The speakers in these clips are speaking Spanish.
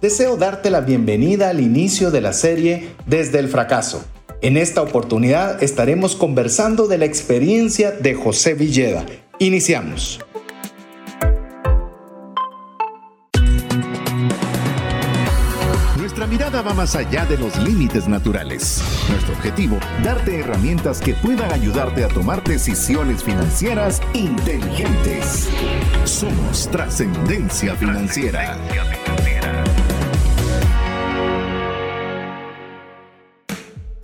deseo darte la bienvenida al inicio de la serie Desde el fracaso. En esta oportunidad estaremos conversando de la experiencia de José Villeda. Iniciamos. Nuestra mirada va más allá de los límites naturales. Nuestro objetivo, darte herramientas que puedan ayudarte a tomar decisiones financieras inteligentes. Somos trascendencia financiera.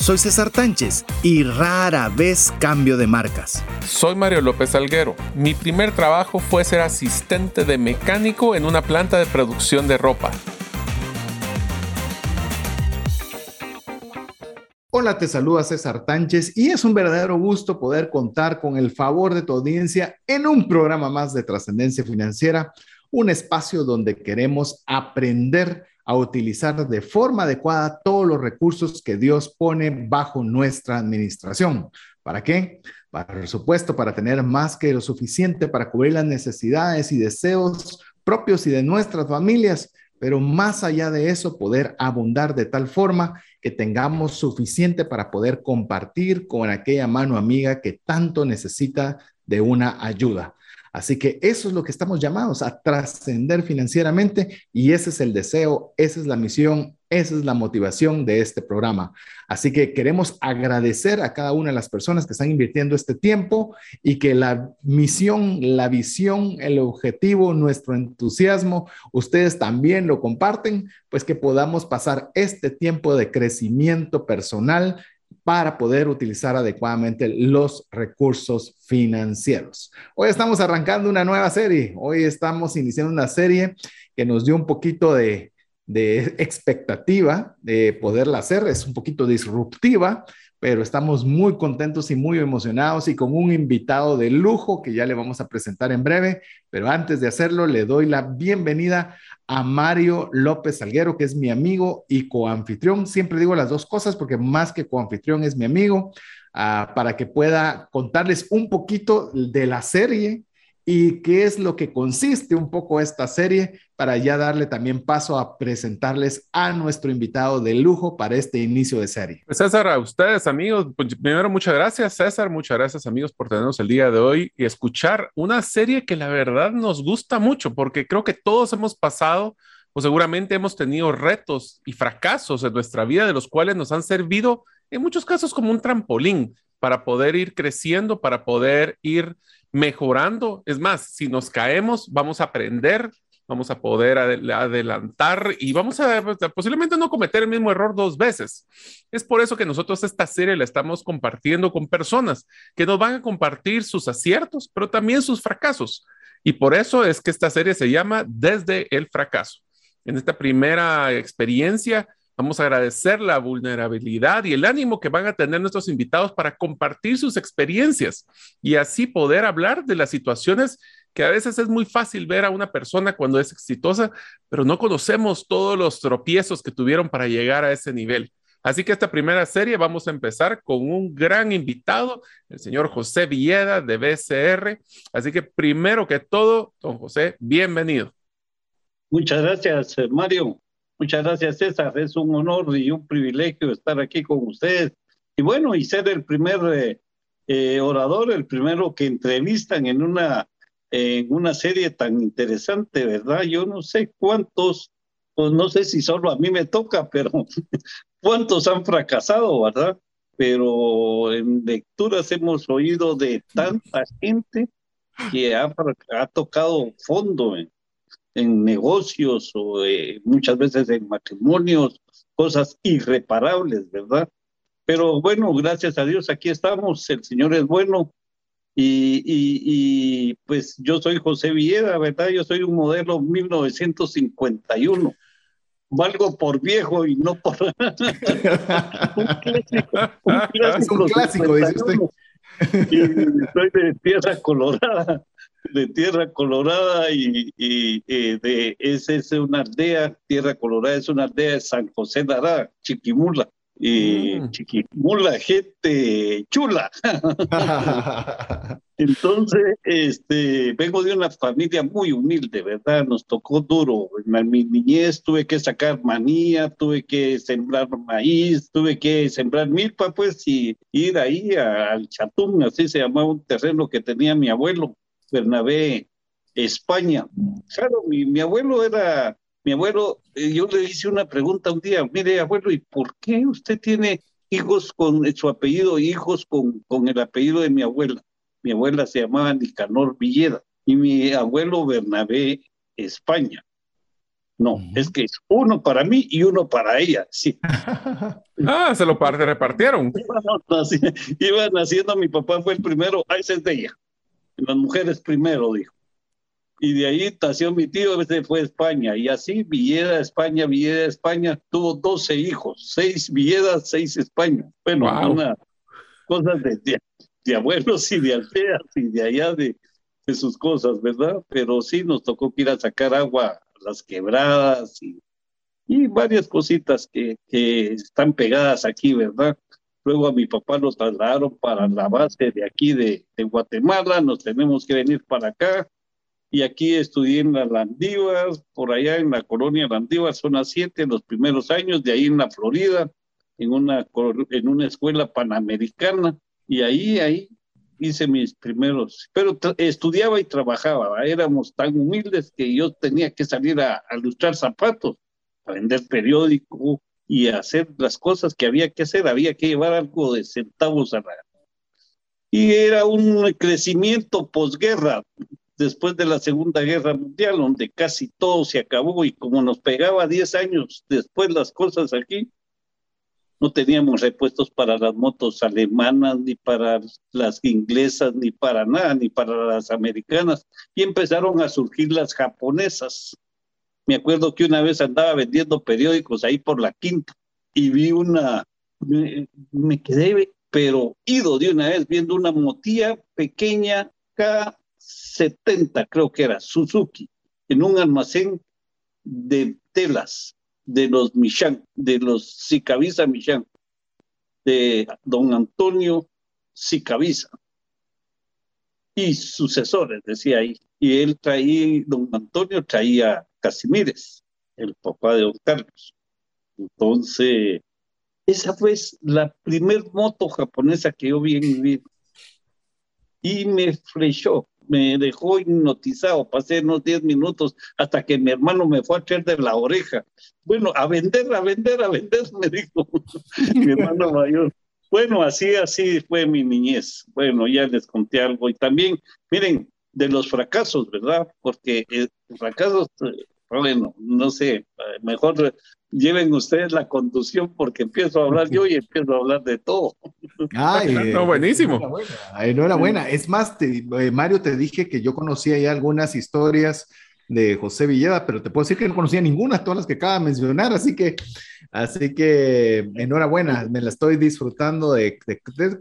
Soy César Tánchez y rara vez cambio de marcas. Soy Mario López Alguero. Mi primer trabajo fue ser asistente de mecánico en una planta de producción de ropa. Hola, te saluda César Tánchez y es un verdadero gusto poder contar con el favor de tu audiencia en un programa más de trascendencia financiera, un espacio donde queremos aprender a utilizar de forma adecuada todos los recursos que Dios pone bajo nuestra administración. ¿Para qué? Para, supuesto, para tener más que lo suficiente para cubrir las necesidades y deseos propios y de nuestras familias, pero más allá de eso, poder abundar de tal forma que tengamos suficiente para poder compartir con aquella mano amiga que tanto necesita de una ayuda. Así que eso es lo que estamos llamados a trascender financieramente y ese es el deseo, esa es la misión, esa es la motivación de este programa. Así que queremos agradecer a cada una de las personas que están invirtiendo este tiempo y que la misión, la visión, el objetivo, nuestro entusiasmo, ustedes también lo comparten, pues que podamos pasar este tiempo de crecimiento personal para poder utilizar adecuadamente los recursos financieros. Hoy estamos arrancando una nueva serie. Hoy estamos iniciando una serie que nos dio un poquito de, expectativa de poderla hacer. Es un poquito disruptiva, pero estamos muy contentos y muy emocionados y con un invitado de lujo que ya le vamos a presentar en breve. Pero antes de hacerlo, le doy la bienvenida a Mario López Salguero, que es mi amigo y coanfitrión. Siempre digo las dos cosas porque más que coanfitrión es mi amigo, uh, para que pueda contarles un poquito de la serie y qué es lo que consiste un poco esta serie para ya darle también paso a presentarles a nuestro invitado de lujo para este inicio de serie. Pues César, a ustedes amigos, pues primero muchas gracias César, muchas gracias amigos por tenernos el día de hoy y escuchar una serie que la verdad nos gusta mucho porque creo que todos hemos pasado o seguramente hemos tenido retos y fracasos en nuestra vida de los cuales nos han servido en muchos casos como un trampolín para poder ir creciendo, para poder ir mejorando. Es más, si nos caemos, vamos a aprender, vamos a poder adelantar y vamos a pues, posiblemente no cometer el mismo error dos veces. Es por eso que nosotros esta serie la estamos compartiendo con personas que nos van a compartir sus aciertos, pero también sus fracasos. Y por eso es que esta serie se llama Desde el fracaso. En esta primera experiencia Vamos a agradecer la vulnerabilidad y el ánimo que van a tener nuestros invitados para compartir sus experiencias y así poder hablar de las situaciones que a veces es muy fácil ver a una persona cuando es exitosa, pero no conocemos todos los tropiezos que tuvieron para llegar a ese nivel. Así que esta primera serie vamos a empezar con un gran invitado, el señor José Villeda de BCR. Así que primero que todo, don José, bienvenido. Muchas gracias, Mario. Muchas gracias, César. Es un honor y un privilegio estar aquí con ustedes. Y bueno, y ser el primer eh, eh, orador, el primero que entrevistan en una, en una serie tan interesante, ¿verdad? Yo no sé cuántos, pues no sé si solo a mí me toca, pero cuántos han fracasado, ¿verdad? Pero en lecturas hemos oído de tanta gente que ha, ha tocado fondo en, en negocios o eh, muchas veces en matrimonios, cosas irreparables, ¿verdad? Pero bueno, gracias a Dios, aquí estamos, el Señor es bueno. Y, y, pues yo soy José Villeda, ¿verdad? Yo soy un modelo 1951. Valgo por viejo y no por... un clásico. Un clásico, un clásico dice usted. Y soy de Tierra Colorada de Tierra Colorada y, de, esa es una aldea, Tierra Colorada es una aldea de San José de Ará, Chiquimula. Y mm. Chiquimula, gente chula. Entonces, este, vengo de una familia muy humilde, ¿verdad? Nos tocó duro. En mi niñez tuve que sacar manía, tuve que sembrar maíz, tuve que sembrar milpa, pues, y ir ahí al Chatún, así se llamaba un terreno que tenía mi abuelo, Bernabé, España. Claro, mi, mi abuelo era, mi abuelo, eh, yo le hice una pregunta un día, mire, abuelo, ¿y por qué usted tiene hijos con su apellido, hijos con, con el apellido de mi abuela? mi abuela se llamaba Nicanor Villeda y mi abuelo Bernabé España. No, es que es uno para mí y uno para ella. Sí. ah, se lo repartieron. Iban naciendo, mi papá fue el primero, ah, ese es de ella. Las mujeres primero, dijo. Y de ahí nació mi tío, ese fue España. Y así, Villeda, España, Villeda, España, tuvo 12 hijos, seis Villedas, seis España. Bueno, una cosa de, de abuelos y de aldeas y de allá de, de, sus cosas, ¿verdad? Pero sí nos tocó ir a sacar agua a las quebradas y, y varias cositas que, que están pegadas aquí, ¿verdad? Luego a mi papá lo trasladaron para la base de aquí de, Guatemala, nos tenemos que venir para acá. Y aquí estudié en la Landívar, por allá en la colonia Landívar, zona 7, en los primeros años, de ahí en la Florida, en una, en una escuela panamericana y ahí, ahí hice mis primeros, pero estudiaba y trabajaba, éramos tan humildes que yo tenía que salir a, a lustrar zapatos, a vender periódico y hacer las cosas que había que hacer, había que llevar algo de centavos a la... Y era un crecimiento posguerra, después de la Segunda Guerra Mundial, donde casi todo se acabó y como nos pegaba 10 años después las cosas aquí, no teníamos repuestos para las motos alemanas, ni para las inglesas, ni para nada, ni para las americanas. Y empezaron a surgir las japonesas. Me acuerdo que una vez andaba vendiendo periódicos ahí por la quinta y vi una, me, quedé, pero ido de una vez viendo una motilla pequeña K70, creo que era, Suzuki, en un almacén de telas de los Michan, de los Sicaviza Michan, de don Antonio Sicaviza y sucesores, decía ahí. Y él traía, don Antonio traía Casimires, el papá de don Carlos. Entonces, esa fue la primer moto japonesa que yo vi en mi vida. Y me flechó, me dejó hipnotizado, pasé unos 10 minutos hasta que mi hermano me fue a echar de la oreja. Bueno, a vender, a vender, a vender, me dijo mi hermano mayor. Bueno, así, así fue mi niñez. Bueno, ya les conté algo. Y también, miren, de los fracasos, ¿verdad? Porque eh, fracasos, eh, bueno, no sé, mejor lleven ustedes la conducción porque empiezo a hablar yo y empiezo a hablar de todo. Ay, no, buenísimo. Enhorabuena. Es más, eh, Mario, te dije que yo conocía ya algunas historias de José Villeda, pero te puedo decir que no conocía ninguna, todas las que acaba de mencionar, así que, así que enhorabuena, me la estoy disfrutando de,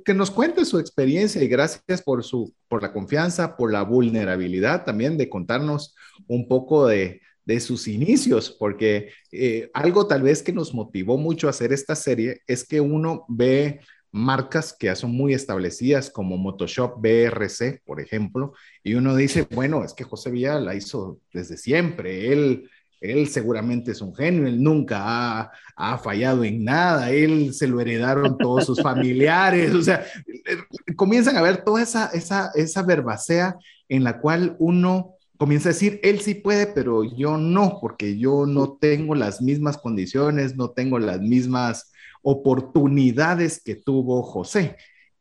que nos cuente su experiencia y gracias por, su, por la confianza, por la vulnerabilidad también de contarnos un poco de, de sus inicios, porque eh, algo tal vez que nos motivó mucho a hacer esta serie es que uno ve marcas que ya son muy establecidas como Motoshop BRC, por ejemplo, y uno dice, bueno, es que José Villa la hizo desde siempre, él, él seguramente es un genio, él nunca ha, fallado en nada, él se lo heredaron todos sus familiares, o sea, eh, comienzan a ver toda esa, esa, esa verbacea en la cual uno comienza a decir, él sí puede, pero yo no, porque yo no tengo las mismas condiciones, no tengo las mismas oportunidades que tuvo José.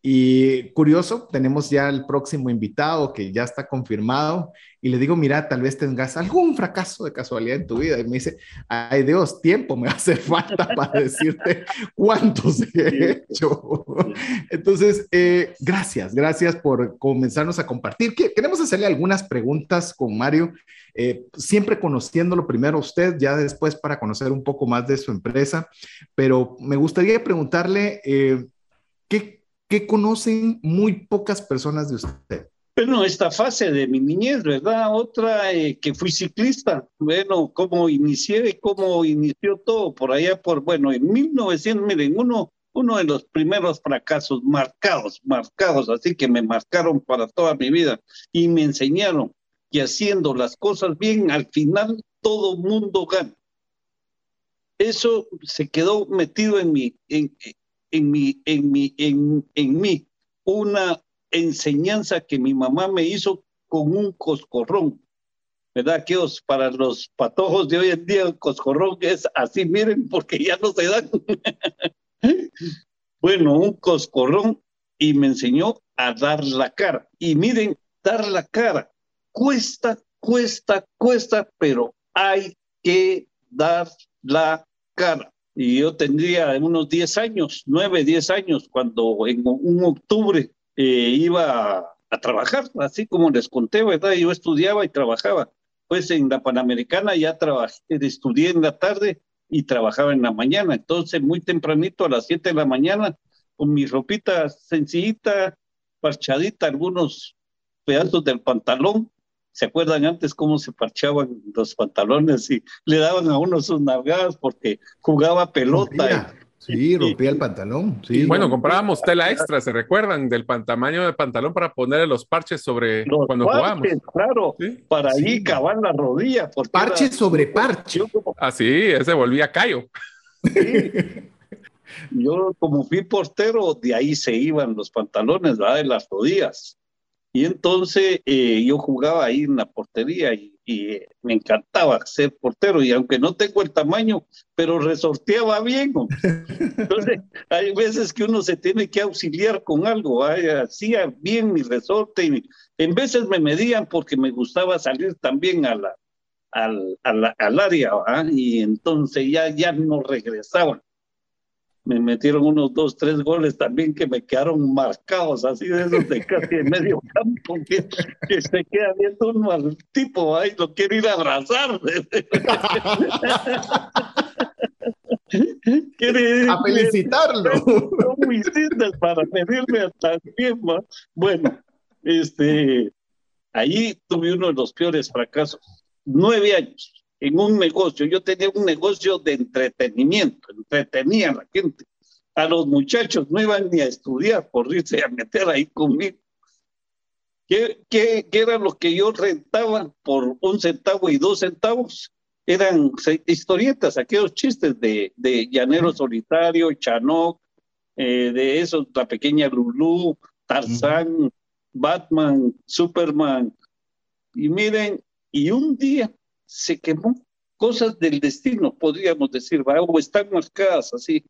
Y curioso, tenemos ya el próximo invitado que ya está confirmado y le digo, mira, tal vez tengas algún fracaso de casualidad en tu vida. Y me dice, ay Dios, tiempo me hacer falta para decirte cuántos he hecho. Entonces, eh, gracias, gracias por comenzarnos a compartir. Queremos hacerle algunas preguntas con Mario, eh, siempre conociéndolo primero a usted, ya después para conocer un poco más de su empresa, pero me gustaría preguntarle, eh, ¿qué que conocen muy pocas personas de usted? Bueno, esta fase de mi niñez, ¿verdad? Otra eh, que fui ciclista. Bueno, cómo inicié y cómo inició todo por allá, por, bueno, en 1900, miren, uno uno de los primeros fracasos marcados, marcados, así que me marcaron para toda mi vida y me enseñaron que haciendo las cosas bien, al final todo mundo gana. Eso se quedó metido en mí, en, en, mi, en, mi, en, en mí, una enseñanza que mi mamá me hizo con un coscorrón. ¿Verdad? Que para los patojos de hoy en día el coscorrón es así, miren, porque ya no se dan. bueno, un coscorrón y me enseñó a dar la cara. Y miren, dar la cara cuesta, cuesta, cuesta, pero hay que dar la cara. Y yo tendría unos 10 años, 9, 10 años, cuando en un octubre eh, iba a, trabajar, así como les conté, ¿verdad? Yo estudiaba y trabajaba. Pues en la Panamericana ya trabajé, estudié en la tarde y trabajaba en la mañana. Entonces, muy tempranito, a las 7 de la mañana, con mi ropita sencillita, parchadita, algunos pedazos del pantalón. ¿Se acuerdan antes cómo se parchaban los pantalones y le daban a uno sus nalgadas porque jugaba pelota? Sí, rompía el pantalón. Sí, bueno, comprábamos tela extra, ¿se recuerdan? Del tamaño del pantalón para ponerle los parches sobre cuando jugábamos. Claro, para ahí cavar la rodilla. Parche sobre parche. Así, ese volvía callo. Yo, como fui portero, de ahí se iban los pantalones, ¿verdad? De las rodillas. Y entonces eh, yo jugaba ahí en la portería y, me encantaba ser portero. Y aunque no tengo el tamaño, pero resorteaba bien. Entonces, hay veces que uno se tiene que auxiliar con algo. Hacía bien mi resorte y en veces me medían porque me gustaba salir también a la, al, al área. Y entonces ya, ya no regresaban me metieron unos dos, tres goles también que me quedaron marcados, así de esos de casi en medio campo, que, se queda viendo uno al tipo, ahí lo quiere ir a abrazar. quiere, a felicitarlo. Muy para pedirme también Bueno, este, ahí tuve uno de los peores fracasos. Nueve años en un negocio. Yo tenía un negocio de entretenimiento, entretenía a la gente. A los muchachos no iban ni a estudiar por irse a meter ahí conmigo. ¿Qué, qué, qué era lo que yo rentaba por un centavo y dos centavos? Eran historietas, aquellos chistes de, de Llanero Solitario, Chanoc, eh, de esos, la pequeña Lulú, Tarzán, Batman, Superman. Y miren, y un día se quemó. Cosas del destino, podríamos decir, o están marcadas así.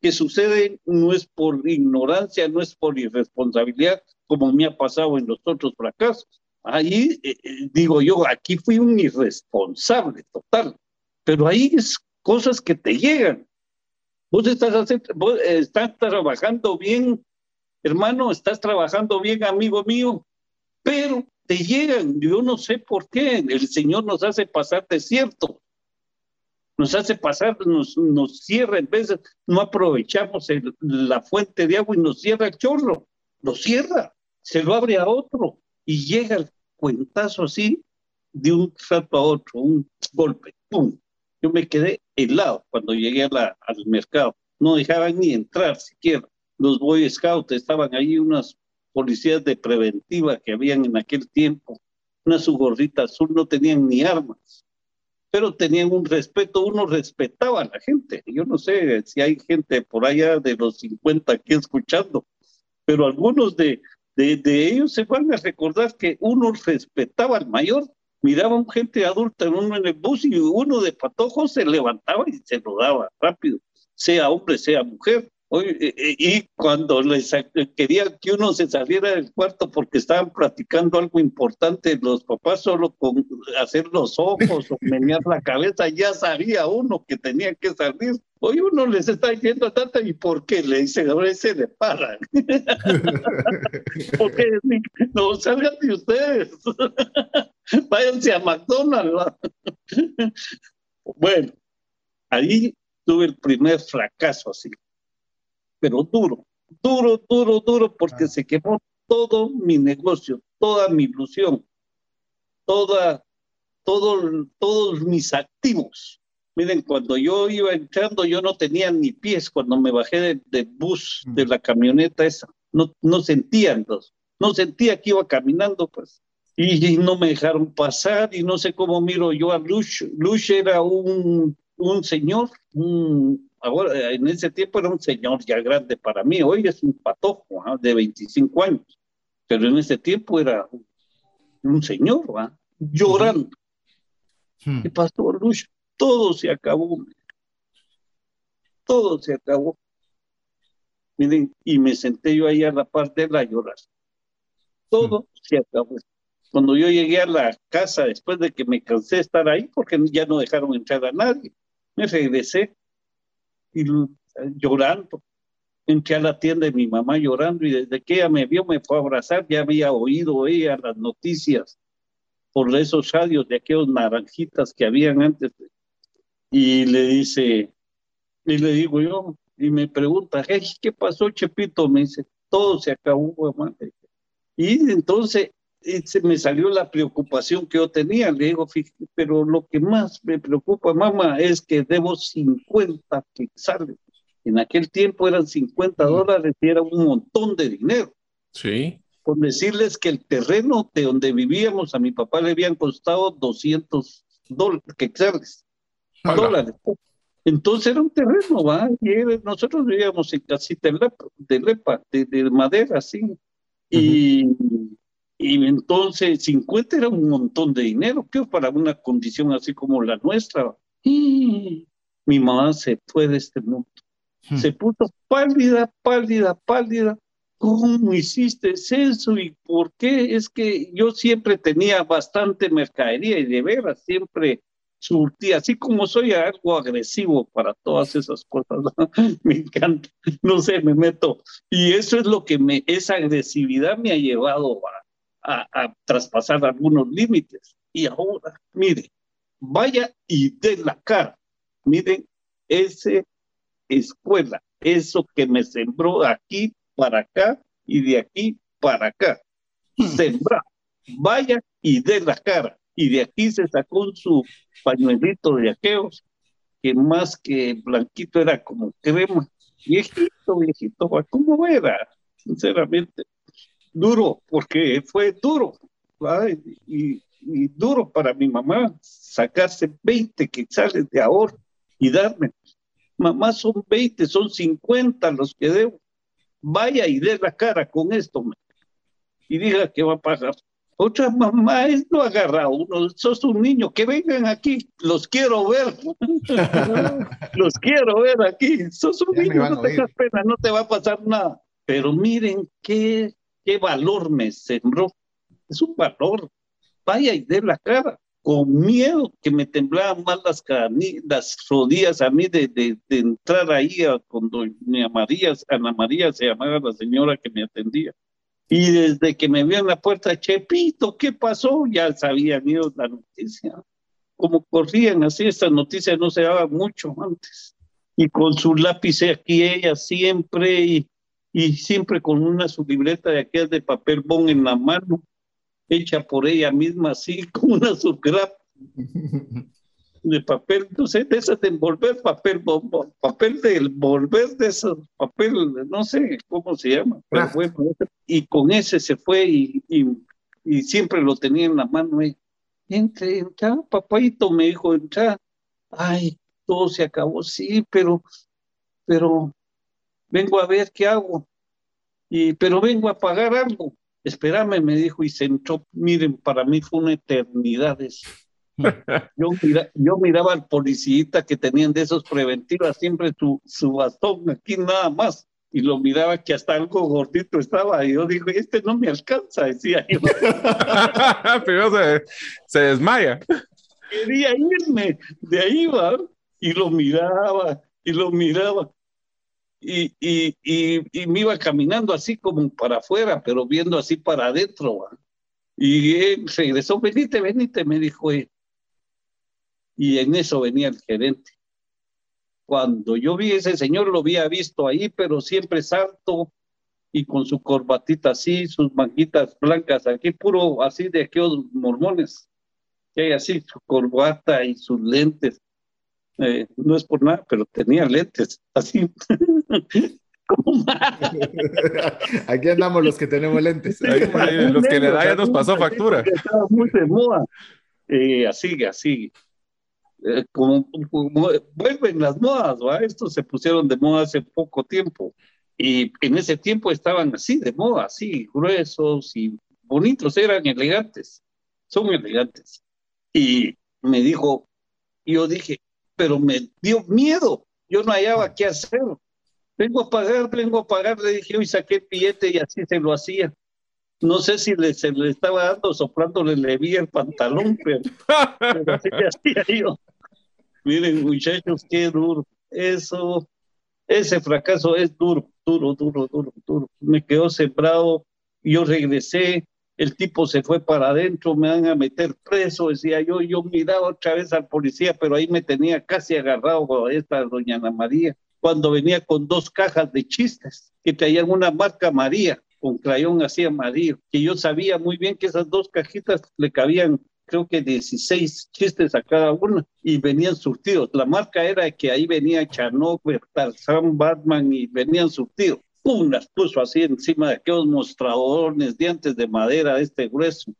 Que suceden no es por ignorancia, no es por irresponsabilidad, como me ha pasado en los otros fracasos. Ahí eh, eh, digo yo, aquí fui un irresponsable total, pero ahí es cosas que te llegan. Vos estás, haciendo, vos estás trabajando bien, hermano, estás trabajando bien, amigo mío, pero te llegan. Yo no sé por qué. El Señor nos hace pasar desierto. Nos hace pasar, nos, nos cierra en veces, no aprovechamos la fuente de agua y nos cierra el chorro. Lo cierra, se lo abre a otro y llega el cuentazo así de un salto a otro, un golpe, ¡pum! Yo me quedé helado cuando llegué a al mercado. No dejaban ni entrar siquiera. Los Boy Scouts estaban ahí unas policías de preventiva que habían en aquel tiempo, una su azul, no tenían ni armas, pero tenían un respeto, uno respetaba a la gente. Yo no sé si hay gente por allá de los 50 aquí escuchando, pero algunos de, de, ellos se van a recordar que uno respetaba al mayor, miraba gente adulta en uno en el bus y uno de patojo se levantaba y se lo daba rápido, sea hombre, sea mujer. Eh, eh, y cuando les quería que uno se saliera del cuarto porque estaban platicando algo importante, los papás solo con hacer los ojos o menear la cabeza, ya sabía uno que tenía que salir. Hoy uno les está diciendo tanta y por qué le dice, ahora se le paran. porque no salgan de ustedes. Váyanse a McDonald's. bueno, ahí tuve el primer fracaso así pero duro, duro, duro, duro, porque se quemó todo mi negocio, toda mi ilusión, toda, todo, todos mis activos. Miren, cuando yo iba entrando, yo no tenía ni pies cuando me bajé del bus, de la camioneta esa. No, no sentía entonces, no sentía que iba caminando, pues. Y, no me dejaron pasar y no sé cómo miro yo a Lush. Lush era un, un señor, un, ahora en ese tiempo era un señor ya grande para mí, hoy es un patojo ¿ah? de 25 años, pero en ese tiempo era un señor, llorando. Hmm. ¿Qué pasó, Lush? todo se acabó. Todo se acabó. Miren, y me senté yo ahí a la parte de la llorar. Todo mm. se acabó. Cuando yo llegué a la casa, después de que me cansé de estar ahí, porque ya no dejaron entrar a nadie, me regresé y llorando. Entré a la tienda de mi mamá llorando y desde que ella me vio me fue a abrazar, ya había oído ella las noticias por esos radios de aquellos naranjitas que habían antes y le dice, y le digo yo, y me pregunta, ¿qué pasó, Chepito? Me dice, todo se acabó, mamá. Y entonces se me salió la preocupación que yo tenía. Le digo, pero lo que más me preocupa, mamá, es que debo 50 quetzales. En aquel tiempo eran 50 dólares y era un montón de dinero. Sí. Por decirles que el terreno de donde vivíamos a mi papá le habían costado 200 dólares, quetzales dólares. Entonces era un terreno, ¿va? Y nosotros vivíamos en casita de lepa, de, madera, así. Y, y entonces 50 era un montón de dinero, que para una condición así como la nuestra. Y mi mamá se fue de este mundo. Hmm. Se puso pálida, pálida, pálida. ¿Cómo hiciste eso y por qué? Es que yo siempre tenía bastante mercadería y de veras siempre surtí, así como soy algo agresivo para todas esas cosas, me encanta, no sé, me meto. Y eso es lo que me, esa agresividad me ha llevado a, a, traspasar algunos límites. Y ahora, mire, vaya y de la cara, miren, esa escuela, eso que me sembró aquí para acá y de aquí para acá, hmm. sembra, vaya y de la cara y de aquí se sacó su pañuelito de aqueos, que más que blanquito era como crema, viejito, viejito, ¿cómo era? Sinceramente, duro, porque fue duro, y, y, duro para mi mamá sacarse 20 quetzales de ahorro y darme. Mamá, son 20, son 50 los que debo. Vaya y dé la cara con esto, y diga que va a pagar otra mamá es no agarra uno, sos un niño, que vengan aquí, los quiero ver, los quiero ver aquí, sos un niño, no tengas pena, no te va a pasar nada. Pero miren qué, qué valor me sembró, es un valor, vaya y dé la cara, con miedo que me temblaban más las, las rodillas a mí de, de, entrar ahí a, con doña María, Ana María se llamaba la señora que me atendía y desde que me vio en la puerta, Chepito, ¿qué pasó? Ya sabían ellos la noticia. Como corrían así, estas noticias no se daban mucho antes. Y con su lápiz aquí ella siempre, y, y siempre con una su libreta de aquellas de papel bon en la mano, hecha por ella misma así, con una subgrap de papel, no sé, de esas de envolver, papel, papel de envolver de esos, papel, no sé cómo se llama, pero y con ese se fue y, y, siempre lo tenía en la mano. Y, entre, entra, papayito, me dijo, entra, ay, todo se acabó, sí, pero, pero vengo a ver qué hago, y, pero vengo a pagar algo. Espérame, me dijo, y se entró, miren, para mí fue una eternidad eso yo, yo miraba al policía que tenían de esos preventivos, siempre su, su bastón aquí nada más, y lo miraba que hasta algo gordito estaba, y yo digo, este no me alcanza, decía yo. Pero se, se, desmaya. Quería irme, de ahí va, y lo miraba, y lo miraba. Y, y, y, me iba caminando así como para afuera, pero viendo así para adentro. Y él regresó, venite, venite, me dijo, y en eso venía el gerente. Cuando yo vi a ese señor, lo había visto ahí, pero siempre santo y con su corbatita así, sus manguitas blancas aquí, puro así de aquellos mormones, que hay así su corbata y sus lentes. Eh, no es por nada, pero tenía lentes, así. Aquí andamos los que tenemos lentes. los que le da ya nos pasó factura. Estaba muy de moda. Eh, así, así. Eh, como, vuelven las modas, ¿va? Estos se pusieron de moda hace poco tiempo. Y en ese tiempo estaban así, de moda, así, gruesos y bonitos, eran elegantes. Son elegantes. Y me dijo, yo dije, pero me dio miedo. Yo no hallaba qué hacer. Vengo a pagar, vengo a pagar. Le dije, hoy saqué el billete y así se lo hacía. No sé si le, se le estaba dando, soplándole, le vi el pantalón, pero, así hacía yo. Miren, muchachos, qué duro. Eso, ese fracaso es duro, duro, duro, duro, duro. Me quedó sembrado. Yo regresé, el tipo se fue para adentro, me van a meter preso, decía yo, yo miraba otra vez al policía, pero ahí me tenía casi agarrado esta doña Ana María, cuando venía con dos cajas de chistes que traían una marca María, con crayón así amarillo, que yo sabía muy bien que esas dos cajitas le cabían creo que 16 chistes a cada una y venían surtidos. La marca era que ahí venía Chanok, Tarzán, Batman y venían surtidos pum, las puso así encima de aquellos mostradores, dientes de madera de este grueso,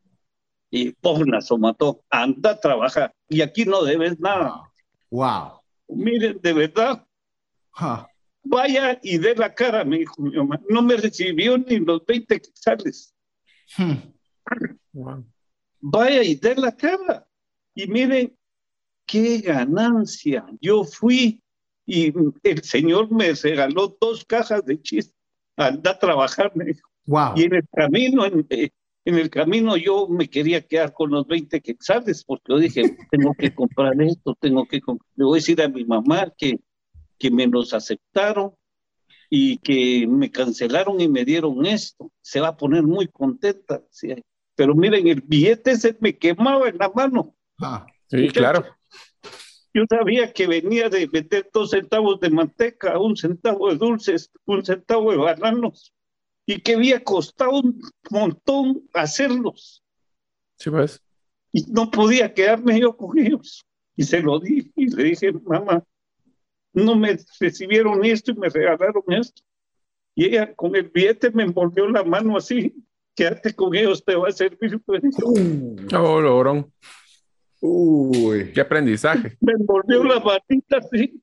y pum, las mató. Anda a trabajar, y aquí no debes nada. Wow. Miren, de verdad. Vaya y dé la cara, me dijo mi mamá. No me recibió ni los 20 quetzales. Hmm. Vaya y dé la cara. Y miren, qué ganancia. Yo fui y el señor me regaló dos cajas de chistes. Anda a trabajar, me dijo. Y en el camino, eh, en, el camino yo me quería quedar con los 20 quetzales, porque yo dije, tengo que comprar esto, tengo que Le voy a decir a mi mamá que, que me los aceptaron y que me cancelaron y me dieron esto. Se va a poner muy contenta. Pero miren, el billete se me quemaba en la mano. Ah, sí, claro. Yo sabía que venía de meter dos centavos de manteca, un centavo de dulces, un centavo de bananos, y que había costado un montón hacerlos. Sí, pues. Y no podía quedarme yo con ellos. Y se lo dije y le dije, mamá, no me recibieron esto y me regalaron esto. Y ella con el billete me envolvió la mano así, quédate con ellos, te va a servir. Pues. Oh, logrón. Uy. Qué aprendizaje. Me envolvió la batita así.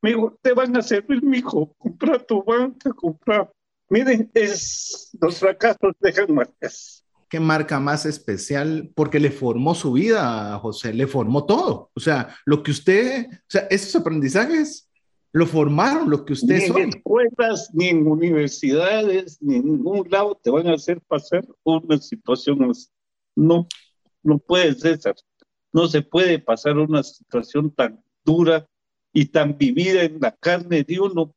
Me dijo, te van a servir, mijo. Compra tu banca, compra. Miren, es, los fracasos dejan marcas. ¿Qué marca más especial? Porque le formó su vida, José, le formó todo. O sea, lo que usted, o sea, esos aprendizajes lo formaron, lo que usted ni en escuelas, ni en universidades, ni en ningún lado te van a hacer pasar una situación así. No, no puedes, César. No se puede pasar una situación tan dura y tan vivida en la carne de uno.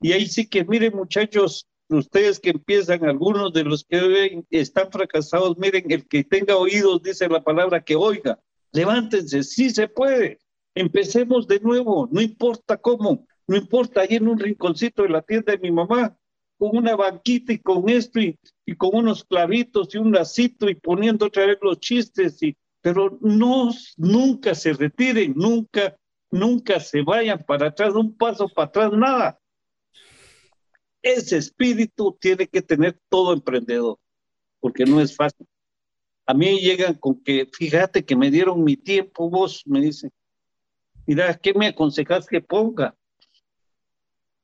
Y ahí sí que, miren muchachos, ustedes que empiezan, algunos de los que ven, están fracasados, miren, el que tenga oídos, dice la palabra, que oiga, levántense, sí se puede, empecemos de nuevo, no importa cómo, no importa, ahí en un rinconcito de la tienda de mi mamá, con una banquita y con esto y, y con unos clavitos y un lacito y poniendo otra vez los chistes y pero no, nunca se retiren, nunca, nunca se vayan para atrás, un paso para atrás, nada. Ese espíritu tiene que tener todo emprendedor, porque no es fácil. A mí llegan con que, fíjate que me dieron mi tiempo, vos, me dicen, mira, ¿qué me aconsejas que ponga?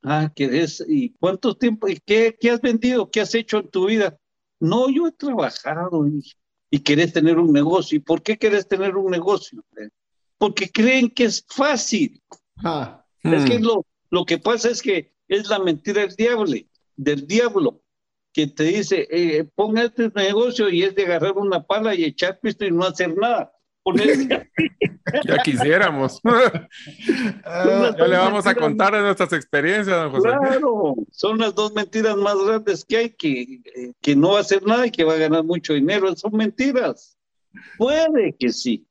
Ah, ¿qué es? ¿Y cuánto tiempo? ¿Y qué, qué has vendido? ¿Qué has hecho en tu vida? No, yo he trabajado. Y, y querés tener un negocio. ¿Y por qué querés tener un negocio? Porque creen que es fácil. Ah, es que hmm. lo, lo que pasa es que es la mentira del diablo, del diablo, que te dice, eh, ponga este negocio y es de agarrar una pala y echar pisto y no hacer nada. ya quisiéramos. ya le vamos a contar de nuestras experiencias, don José. Claro, son las dos mentiras más grandes que hay, que, que no va a hacer nada y que va a ganar mucho dinero. Son mentiras. Puede que sí,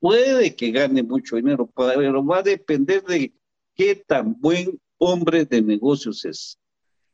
puede que gane mucho dinero, pero va a depender de qué tan buen hombre de negocios es.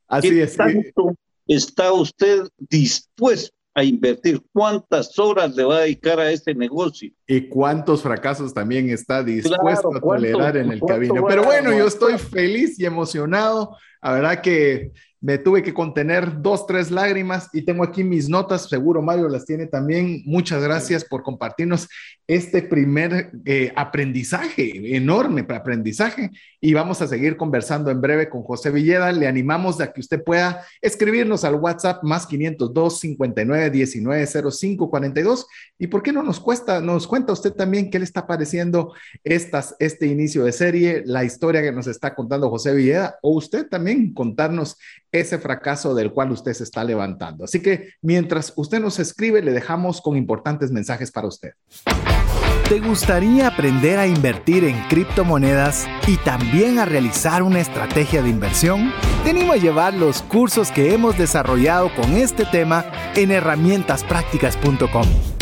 Así es. Tanto está usted dispuesto a invertir, cuántas horas le va a dedicar a este negocio. y cuántos fracasos también está dispuesto a tolerar en el camino. Pero bueno, yo estoy feliz y emocionado. La verdad que me tuve que contener dos, tres lágrimas y tengo aquí mis notas, seguro Mario las tiene también. Muchas gracias por compartirnos este primer eh, aprendizaje, enorme aprendizaje. Y vamos a seguir conversando en breve con José Villeda. Le animamos a que usted pueda escribirnos al WhatsApp más 502 59 19 05 42. ¿Y por qué no nos cuesta, nos cuenta usted también qué le está pareciendo estas, este inicio de serie, la historia que nos está contando José Villeda, o usted también contarnos ese fracaso del cual usted se está levantando. Así que mientras usted nos escribe, le dejamos con importantes mensajes para usted. ¿Te gustaría aprender a invertir en criptomonedas y también a realizar una estrategia de inversión? Te animo a llevar los cursos que hemos desarrollado con este tema en herramientasprácticas.com.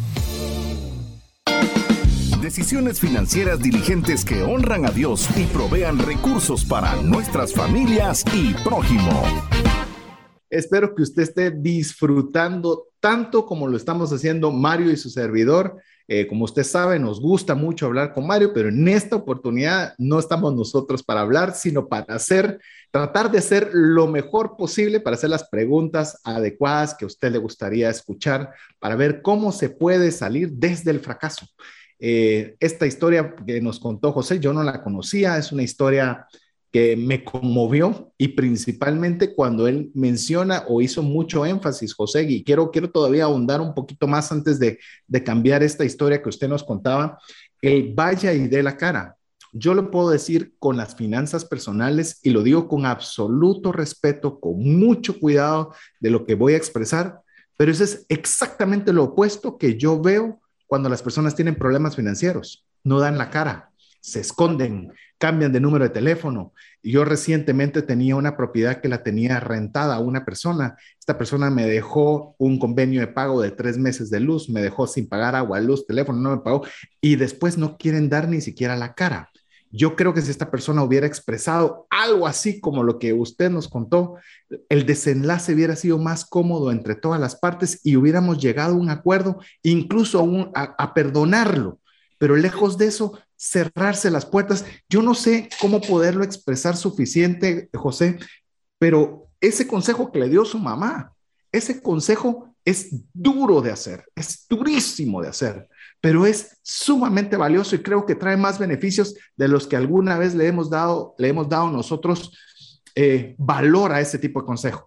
Decisiones financieras diligentes que honran a Dios y provean recursos para nuestras familias y prójimo. Espero que usted esté disfrutando tanto como lo estamos haciendo Mario y su servidor. Eh, como usted sabe, nos gusta mucho hablar con Mario, pero en esta oportunidad no estamos nosotros para hablar, sino para hacer, tratar de hacer lo mejor posible para hacer las preguntas adecuadas que a usted le gustaría escuchar, para ver cómo se puede salir desde el fracaso. Eh, esta historia que nos contó José, yo no la conocía, es una historia que me conmovió y principalmente cuando él menciona o hizo mucho énfasis, José, y quiero, quiero todavía ahondar un poquito más antes de, de cambiar esta historia que usted nos contaba, el vaya y dé la cara. Yo lo puedo decir con las finanzas personales y lo digo con absoluto respeto, con mucho cuidado de lo que voy a expresar, pero eso es exactamente lo opuesto que yo veo cuando las personas tienen problemas financieros, no dan la cara, se esconden, cambian de número de teléfono. Yo recientemente tenía una propiedad que la tenía rentada a una persona. Esta persona me dejó un convenio de pago de tres meses de luz, me dejó sin pagar agua, luz, teléfono, no me pagó y después no quieren dar ni siquiera la cara. Yo creo que si esta persona hubiera expresado algo así como lo que usted nos contó, el desenlace hubiera sido más cómodo entre todas las partes y hubiéramos llegado a un acuerdo, incluso a, perdonarlo. Pero lejos de eso, cerrarse las puertas, yo no sé cómo poderlo expresar suficiente, José, pero ese consejo que le dio su mamá, ese consejo es duro de hacer, es durísimo de hacer pero es sumamente valioso y creo que trae más beneficios de los que alguna vez le hemos dado, le hemos dado nosotros eh, valor a ese tipo de consejo.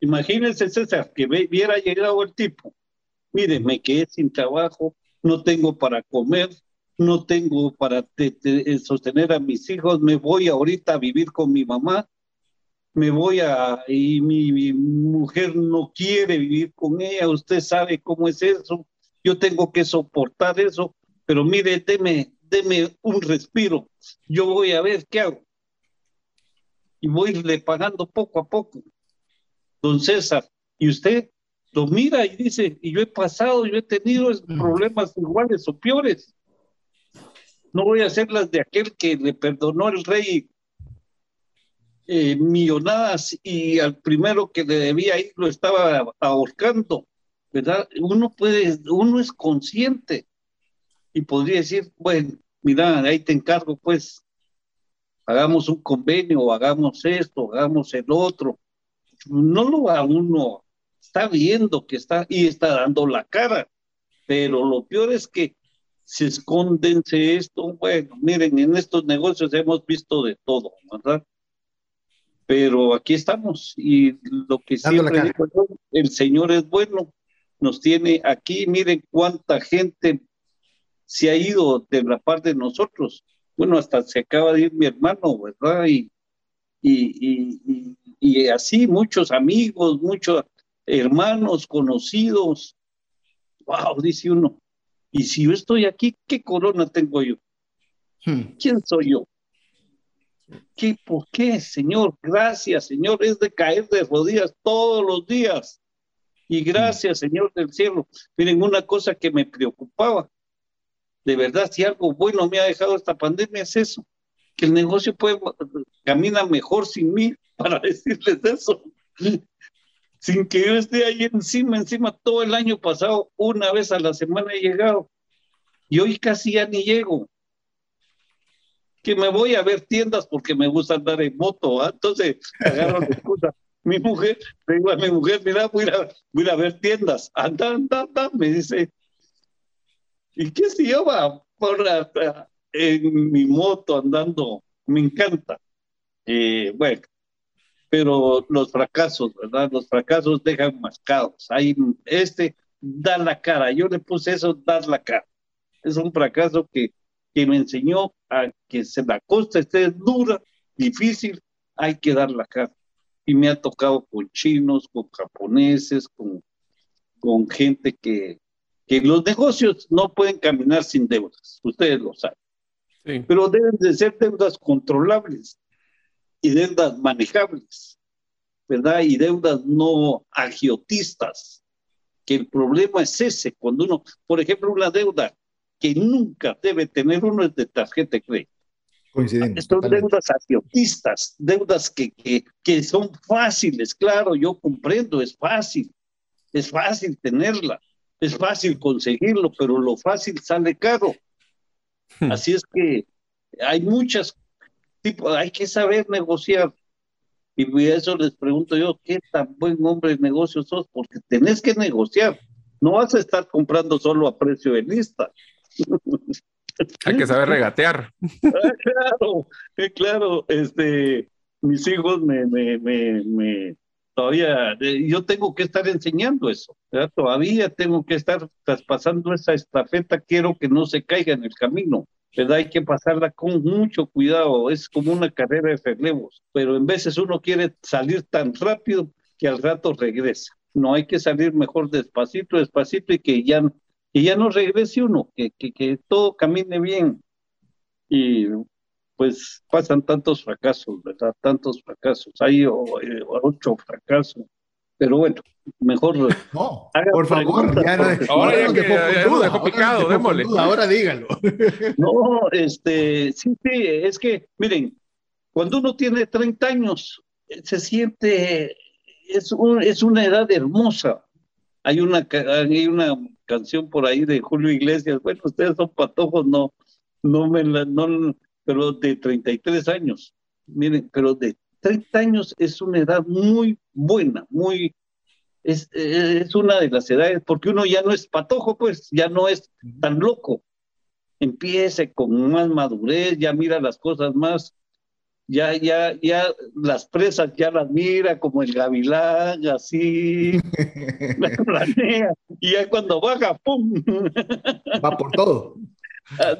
Imagínense, César, que hubiera llegado el tipo, mire, me quedé sin trabajo, no tengo para comer, no tengo para sostener a mis hijos, me voy ahorita a vivir con mi mamá, me voy a, y mi mujer no quiere vivir con ella, usted sabe cómo es eso, yo tengo que soportar eso, pero mire, deme, deme un respiro, yo voy a ver qué hago. Y voy irle pagando poco a poco. Don César, y usted lo mira y dice, y yo he pasado, yo he tenido problemas iguales o peores. No voy a hacer las de aquel que le perdonó el rey eh, millonadas y al primero que le debía ir lo estaba ahorcando. ¿Verdad? Uno puede, uno es consciente y podría decir, bueno, mira, ahí te encargo, pues, hagamos un convenio, hagamos esto, hagamos el otro. No lo va uno, está viendo que está y está dando la cara, pero lo peor es que se esconden esto, bueno, miren, en estos negocios hemos visto de todo, ¿verdad? Pero aquí estamos y lo que siempre digo el Señor es bueno nos tiene aquí. Miren cuánta gente se ha ido de la parte de nosotros. Bueno, hasta se acaba de ir mi hermano, ¿verdad? Y, y, y, así muchos amigos, muchos hermanos conocidos. wow, dice uno, y si yo estoy aquí, ¿qué corona tengo yo? Hmm. ¿Quién soy yo? ¿Qué, ¿Por qué, Señor? Gracias, Señor, es de caer de rodillas todos los días. Y gracias, Señor del cielo. Miren, una cosa que me preocupaba, de verdad, si algo bueno me ha dejado esta pandemia es eso, que el negocio puede, camina mejor sin mí para decirles eso. Sin que yo esté ahí encima, encima todo el año pasado, una vez a la semana he llegado. Y hoy casi ya ni llego que me voy a ver tiendas porque me gusta andar en moto. ¿ah? Entonces agarro la excusa. Mi mujer, digo a mi mujer, mira, voy a, voy a ver tiendas. Anda, anda, anda, me dice. ¿Y qué se lleva por en mi moto andando? Me encanta. Eh, bueno, pero los fracasos, ¿verdad? Los fracasos dejan mascados. Hay este, da la cara. Yo le puse eso, dar la cara. Es un fracaso que que me enseñó a que se la costa esté dura, difícil, hay que dar la cara. Y me ha tocado con chinos, con japoneses, con, con gente que, que los negocios no pueden caminar sin deudas, ustedes lo saben. Pero deben de ser deudas controlables y deudas manejables, ¿verdad? Y deudas no agiotistas, que el problema es ese, cuando uno, por ejemplo, una deuda que nunca debe tener uno es de tarjeta de crédito. Son deudas agiotistas, deudas que, que, que son fáciles, claro, yo comprendo, es fácil, es fácil tenerla, es fácil conseguirlo, pero lo fácil sale caro. Hmm. Así es que hay muchas tipos, hay que saber negociar. Y eso les pregunto yo, ¿qué tan buen hombre de negocios sos? Porque tenés que negociar. No vas a estar comprando solo a precio de lista. Hay que saber regatear. Ah, claro, eh, claro, este, mis hijos me, me, me, todavía, eh, yo tengo que estar enseñando eso, todavía tengo que estar traspasando esa estafeta, quiero que no se caiga en el camino, ¿verdad? Hay que pasarla con mucho cuidado, es como una carrera de relevos, pero en veces uno quiere salir tan rápido que al rato regresa. No hay que salir mejor despacito, despacito y que ya y ya no regrese uno, que, que, que todo camine bien. Y pues pasan tantos fracasos, ¿verdad? Tantos fracasos. Hay eh, ocho fracasos. Pero bueno, mejor. No, por favor, ya, ahora ya, dejó picado, démosle. ahora dígalo. No, este, sí, sí, es que, miren, cuando uno tiene 30 años, se siente, es, un, es una edad hermosa. Hay una, hay una canción por ahí de Julio Iglesias, bueno, ustedes son patojos, no, no me la, no, pero de 33 años, miren, pero de 30 años es una edad muy buena, muy, es, es una de las edades, porque uno ya no es patojo, pues, ya no es tan loco, empiece con más madurez, ya mira las cosas más, ya, ya, ya las presas ya las mira como el gavilán, así, la planea, y ya cuando baja, ¡pum! Va por todo.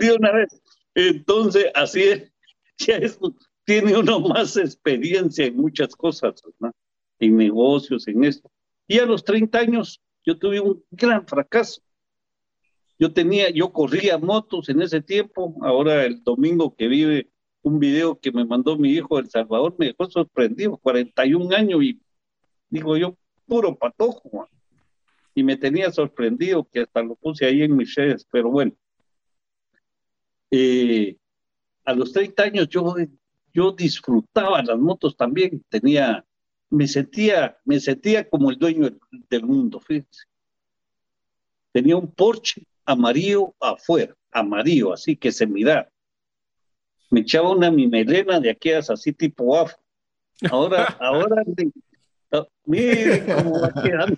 De una vez. Entonces, así es, ya es, tiene uno más experiencia en muchas cosas, ¿no? en negocios, en esto. Y a los 30 años yo tuve un gran fracaso. Yo tenía, yo corría motos en ese tiempo, ahora el domingo que vive un video que me mandó mi hijo de El Salvador, me dejó sorprendido, 41 años y digo yo, puro patojo, y me tenía sorprendido que hasta lo puse ahí en mis redes, pero bueno. Eh, a los 30 años yo, yo disfrutaba las motos también, tenía, me sentía, me sentía como el dueño del, mundo, fíjense. Tenía un Porsche amarillo afuera, amarillo, así que se miraba me echaba una mi melena de aquellas así tipo afro. Ahora, ahora, oh, mire cómo va quedando.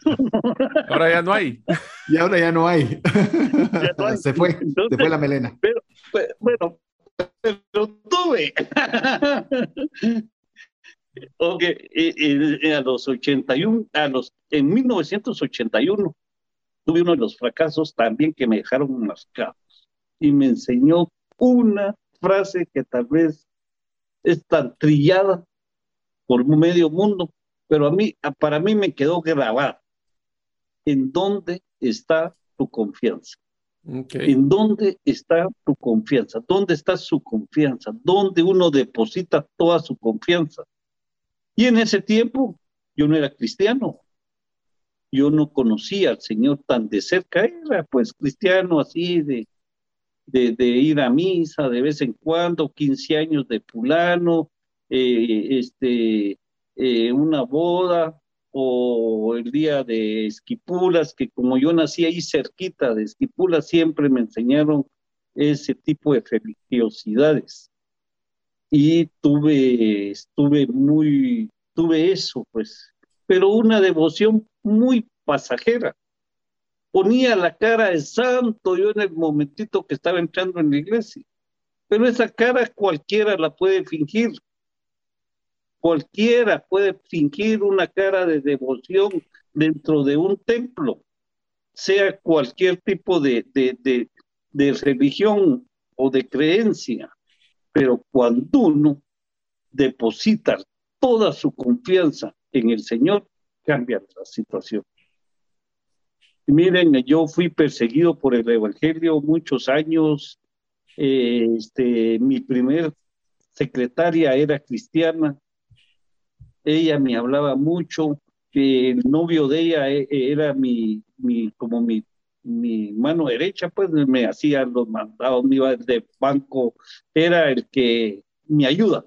Ahora ya no hay. Y ahora ya no hay. Se fue, se fue la melena. Pero, bueno, pero tuve. ok, a los 81, a los, en 1981, tuve uno de los fracasos también que me dejaron marcados y me enseñó una frase que tal vez es tan trillada por medio mundo, pero a mí, para mí me quedó grabada. ¿En dónde está tu confianza? ¿En dónde está tu confianza? ¿Dónde está su confianza? ¿Dónde uno deposita toda su confianza? Y en ese tiempo yo no era cristiano. Yo no conocía al Señor tan de cerca. Era pues cristiano así de, de, ir a misa de vez en cuando, 15 años de fulano, eh, este, eh, una boda, o el día de Esquipulas, que como yo nací ahí cerquita de Esquipulas, siempre me enseñaron ese tipo de religiosidades. Y tuve, estuve muy, tuve eso, pues, pero una devoción muy pasajera. Ponía la cara de santo yo en el momentito que estaba entrando en la iglesia, pero esa cara cualquiera la puede fingir. Cualquiera puede fingir una cara de devoción dentro de un templo, sea cualquier tipo de, de, de, religión o de creencia, pero cuando uno deposita toda su confianza en el Señor, cambia la situación. Miren, yo fui perseguido por el Evangelio muchos años. Eh, este, mi primer secretaria era cristiana ella me hablaba mucho, que el novio de ella eh, eh, era mi, mi como mi, mi mano derecha, pues me hacía los mandados, me iba de banco, era el que me ayuda.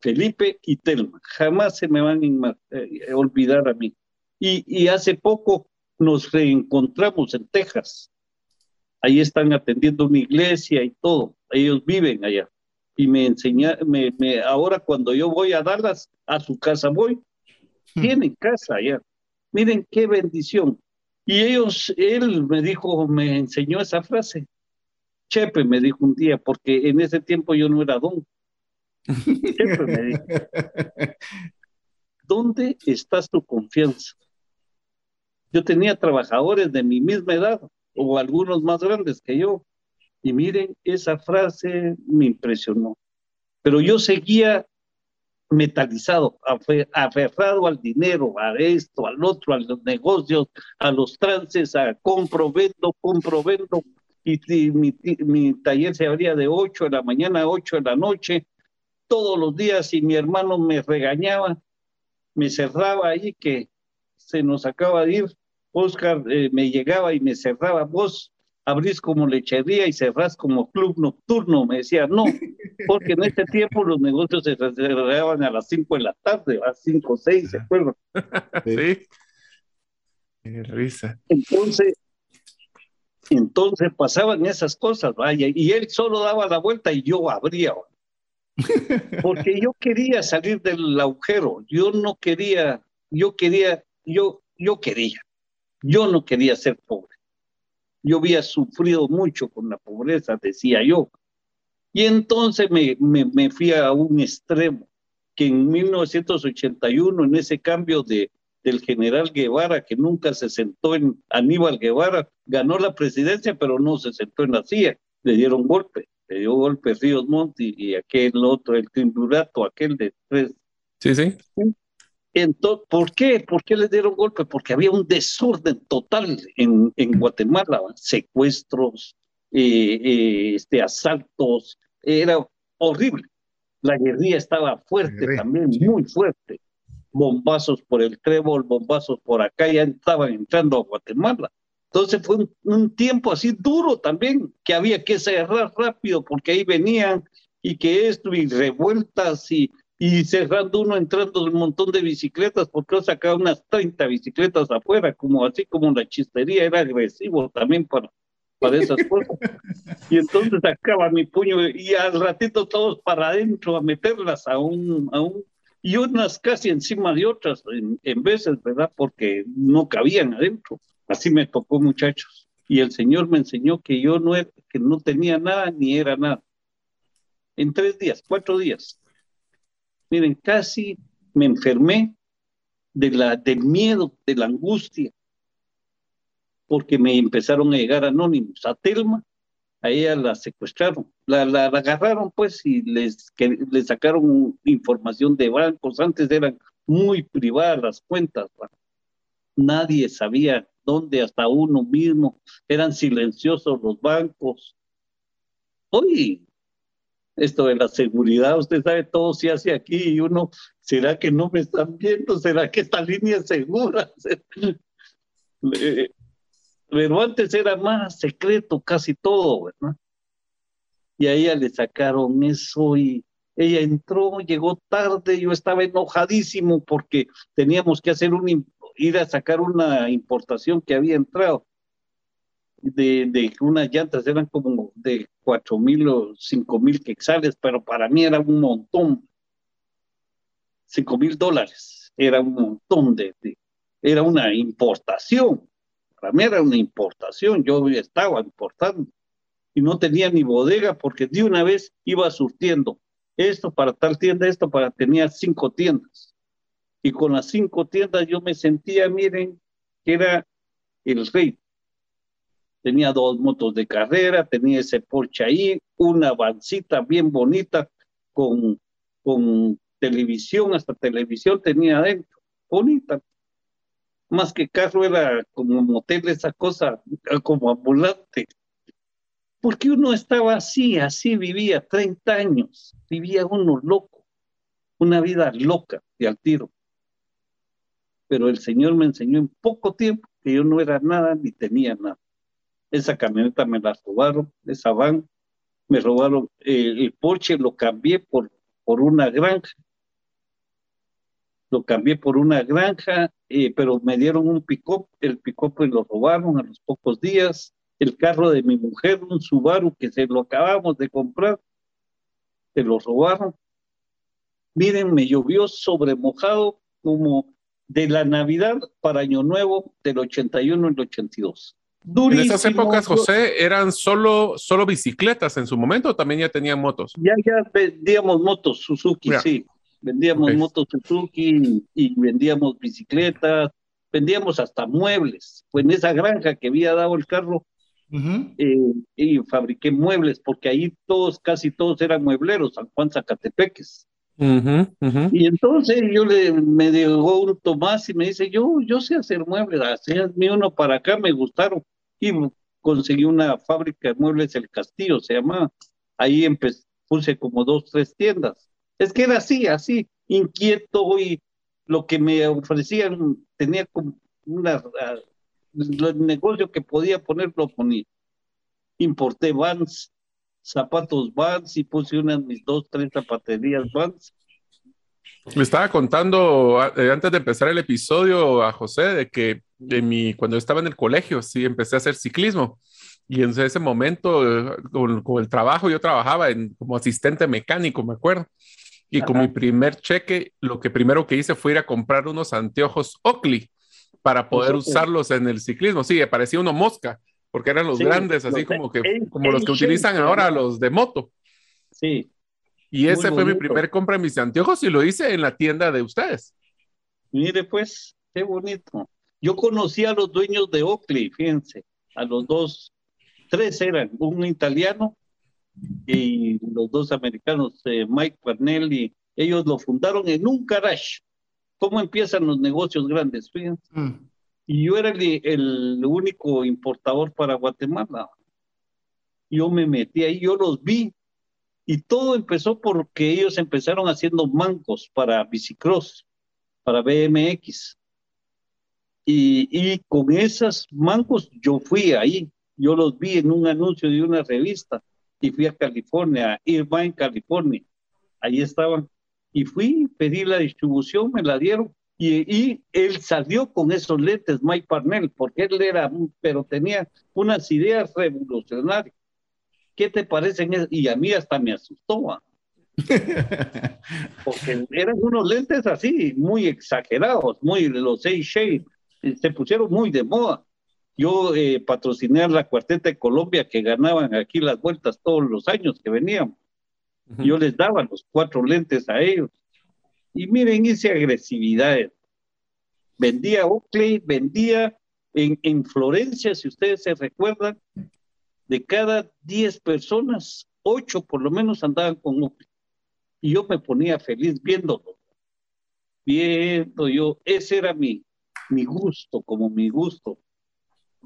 Felipe y Telma, jamás se me van a eh, olvidar a mí. Y, y hace poco nos reencontramos en Texas. Ahí están atendiendo mi iglesia y todo. Ellos viven allá y me enseña, me, me, ahora cuando yo voy a Dallas, a su casa voy, hmm. tienen casa allá. Miren qué bendición. Y ellos, él me dijo, me enseñó esa frase. Chepe me dijo un día, porque en ese tiempo yo no era don. Chepe me dijo, ¿dónde está tu confianza? Yo tenía trabajadores de mi misma edad o algunos más grandes que yo. Y miren, esa frase me impresionó. Pero yo seguía metalizado, aferrado al dinero, a esto, al otro, a los negocios, a los trances, a compro, vendo, compro, vendo. Y, mi, mi, taller se abría de 8 de la mañana a 8 de la noche, todos los días, y mi hermano me regañaba, me cerraba ahí que se nos acaba de ir. Oscar eh, me llegaba y me cerraba, vos abrís como lechería y cerrás como club nocturno. Me decía, no, porque en este tiempo los negocios se cerraban a las 5 de la tarde, a las 5 o 6, ¿se acuerdan? Sí. Qué risa. Entonces, entonces pasaban esas cosas, vaya, y él solo daba la vuelta y yo abría. Porque yo quería salir del agujero, yo no quería, yo quería, yo, yo quería, yo no quería ser pobre. Yo había sufrido mucho con la pobreza, decía yo. Y entonces me, me, fui a un extremo, que en 1981, en ese cambio de, del general Guevara, que nunca se sentó en Aníbal Guevara, ganó la presidencia, pero no se sentó en la silla, le dieron golpe, le dio golpe Ríos Monti y aquel otro, el triunvirato, aquel de tres. Sí, sí. Entonces, ¿Por qué? ¿Por qué les dieron golpe? Porque había un desorden total en, en Guatemala, secuestros, eh, eh, este, asaltos, era horrible. La guerrilla estaba fuerte también, muy fuerte. Bombazos por el Trébol, bombazos por acá, ya estaban entrando a Guatemala. Entonces fue un, un, tiempo así duro también, que había que cerrar rápido porque ahí venían y que esto y revueltas y y cerrando uno entrando un montón de bicicletas, porque yo sacaba unas 30 bicicletas afuera, como así como la chistería era agresivo también para, para esas cosas. Y entonces sacaba mi puño y al ratito todos para adentro a meterlas a un, a un y unas casi encima de otras en, veces, ¿verdad? Porque no cabían adentro. Así me tocó, muchachos. Y el Señor me enseñó que yo no, era, que no tenía nada ni era nada. En tres días, cuatro días, Miren, casi me enfermé de la, del miedo, de la angustia, porque me empezaron a llegar anónimos. A Telma, a ella la secuestraron, la, la, agarraron pues y les, que, les sacaron información de bancos. Antes eran muy privadas las cuentas. Nadie sabía donde hasta uno mismo eran silenciosos los bancos. Hoy, esto de la seguridad, usted sabe, todo se hace aquí y uno, ¿será que no me están viendo? ¿Será que esta línea es segura? Pero antes era más secreto casi todo, ¿verdad? Y a ella le sacaron eso y ella entró, llegó tarde, yo estaba enojadísimo porque teníamos que hacer un, ir a sacar una importación que había entrado de, de unas llantas eran como de cuatro mil o cinco mil quexales, pero para mí era un montón. Cinco mil dólares, era un montón de, era una importación. Para mí era una importación, yo estaba importando y no tenía ni bodega porque de una vez iba surtiendo esto para tal tienda, esto para, tenía cinco tiendas. Y con las cinco tiendas yo me sentía, miren, que era el rey. Tenía dos motos de carrera, tenía ese Porsche ahí, una vancita bien bonita con, con televisión, hasta televisión tenía adentro, bonita. Más que carro era como motel, esa cosa, como ambulante porque uno estaba así, así vivía 30 años, vivía uno loco, una vida loca y al tiro. Pero el Señor me enseñó en poco tiempo que yo no era nada ni tenía nada. Esa camioneta me la robaron, esa van, me robaron el, el Porsche, lo cambié por, por una granja. Lo cambié por una granja, eh, pero me dieron un pick-up, el pick-up lo robaron a los pocos días el carro de mi mujer, un Subaru que se lo acabamos de comprar, se lo robaron. Miren, me llovió sobre mojado como de la Navidad para Año Nuevo del 81 al 82. En esas épocas, José, eran solo, solo bicicletas en su momento o también ya tenían motos? Ya, ya vendíamos motos Suzuki, sí. Vendíamos motos Suzuki y vendíamos bicicletas, vendíamos hasta muebles. Pues en esa granja que había dado el carro, eh, y fabriqué muebles, porque ahí todos, casi todos eran muebleros, San Juan Zacatepeques. Y entonces yo le, me llegó un Tomás y me dice, yo, yo sé hacer muebles, mi uno para acá, me gustaron. Y conseguí una fábrica de muebles, El Castillo se llama. Ahí empecé, puse como dos, tres tiendas. Es que era así, así, inquieto y lo que me ofrecían tenía como una el negocio que podía poner lo ponía. Importé Vans, zapatos Vans y puse unas mis dos, tres zapaterías Vans. Me estaba contando eh, antes de empezar el episodio a José de que de mi, cuando estaba en el colegio, sí, empecé a hacer ciclismo. Y en ese momento, eh, con, el trabajo, yo trabajaba en, como asistente mecánico, me acuerdo. Y con mi primer cheque, lo que primero que hice fue ir a comprar unos anteojos Oakley para poder usarlos en el ciclismo. Sí, parecía uno mosca, porque eran los grandes, así como que como los que utilizan ahora los de moto. Sí. Y ese fue mi primer compra de mis anteojos y lo hice en la tienda de ustedes. Mire, pues, qué bonito. Yo conocí a los dueños de Oakley, fíjense, a los dos, tres eran, un italiano y los dos americanos, eh, Mike Parnelli, ellos lo fundaron en un garage cómo empiezan los negocios grandes, fíjense. Mm. Y yo era el, único importador para Guatemala. Yo me metí ahí, yo los vi. Y todo empezó porque ellos empezaron haciendo mancos para bicicross, para BMX. Y, y con esas mancos yo fui ahí. Yo los vi en un anuncio de una revista y fui a California, a Irvine, California. Ahí estaban y fui, pedí la distribución, me la dieron y, él salió con esos lentes, Mike Parnell, porque él era, pero tenía unas ideas revolucionarias. ¿Qué te parecen? Y a mí hasta me asustó. porque eran unos lentes así, muy exagerados, muy los seis shades, se pusieron muy de moda. Yo eh, patrociné a la Cuarteta de Colombia que ganaban aquí las vueltas todos los años que venían. Yo les daba los cuatro lentes a ellos. Y miren esa agresividad. Vendía Oakley, vendía en, en Florencia, si ustedes se recuerdan, de cada diez personas, ocho por lo menos andaban con Oakley. Y yo me ponía feliz viéndolo. Viendo yo, ese era mi, mi gusto, como mi gusto.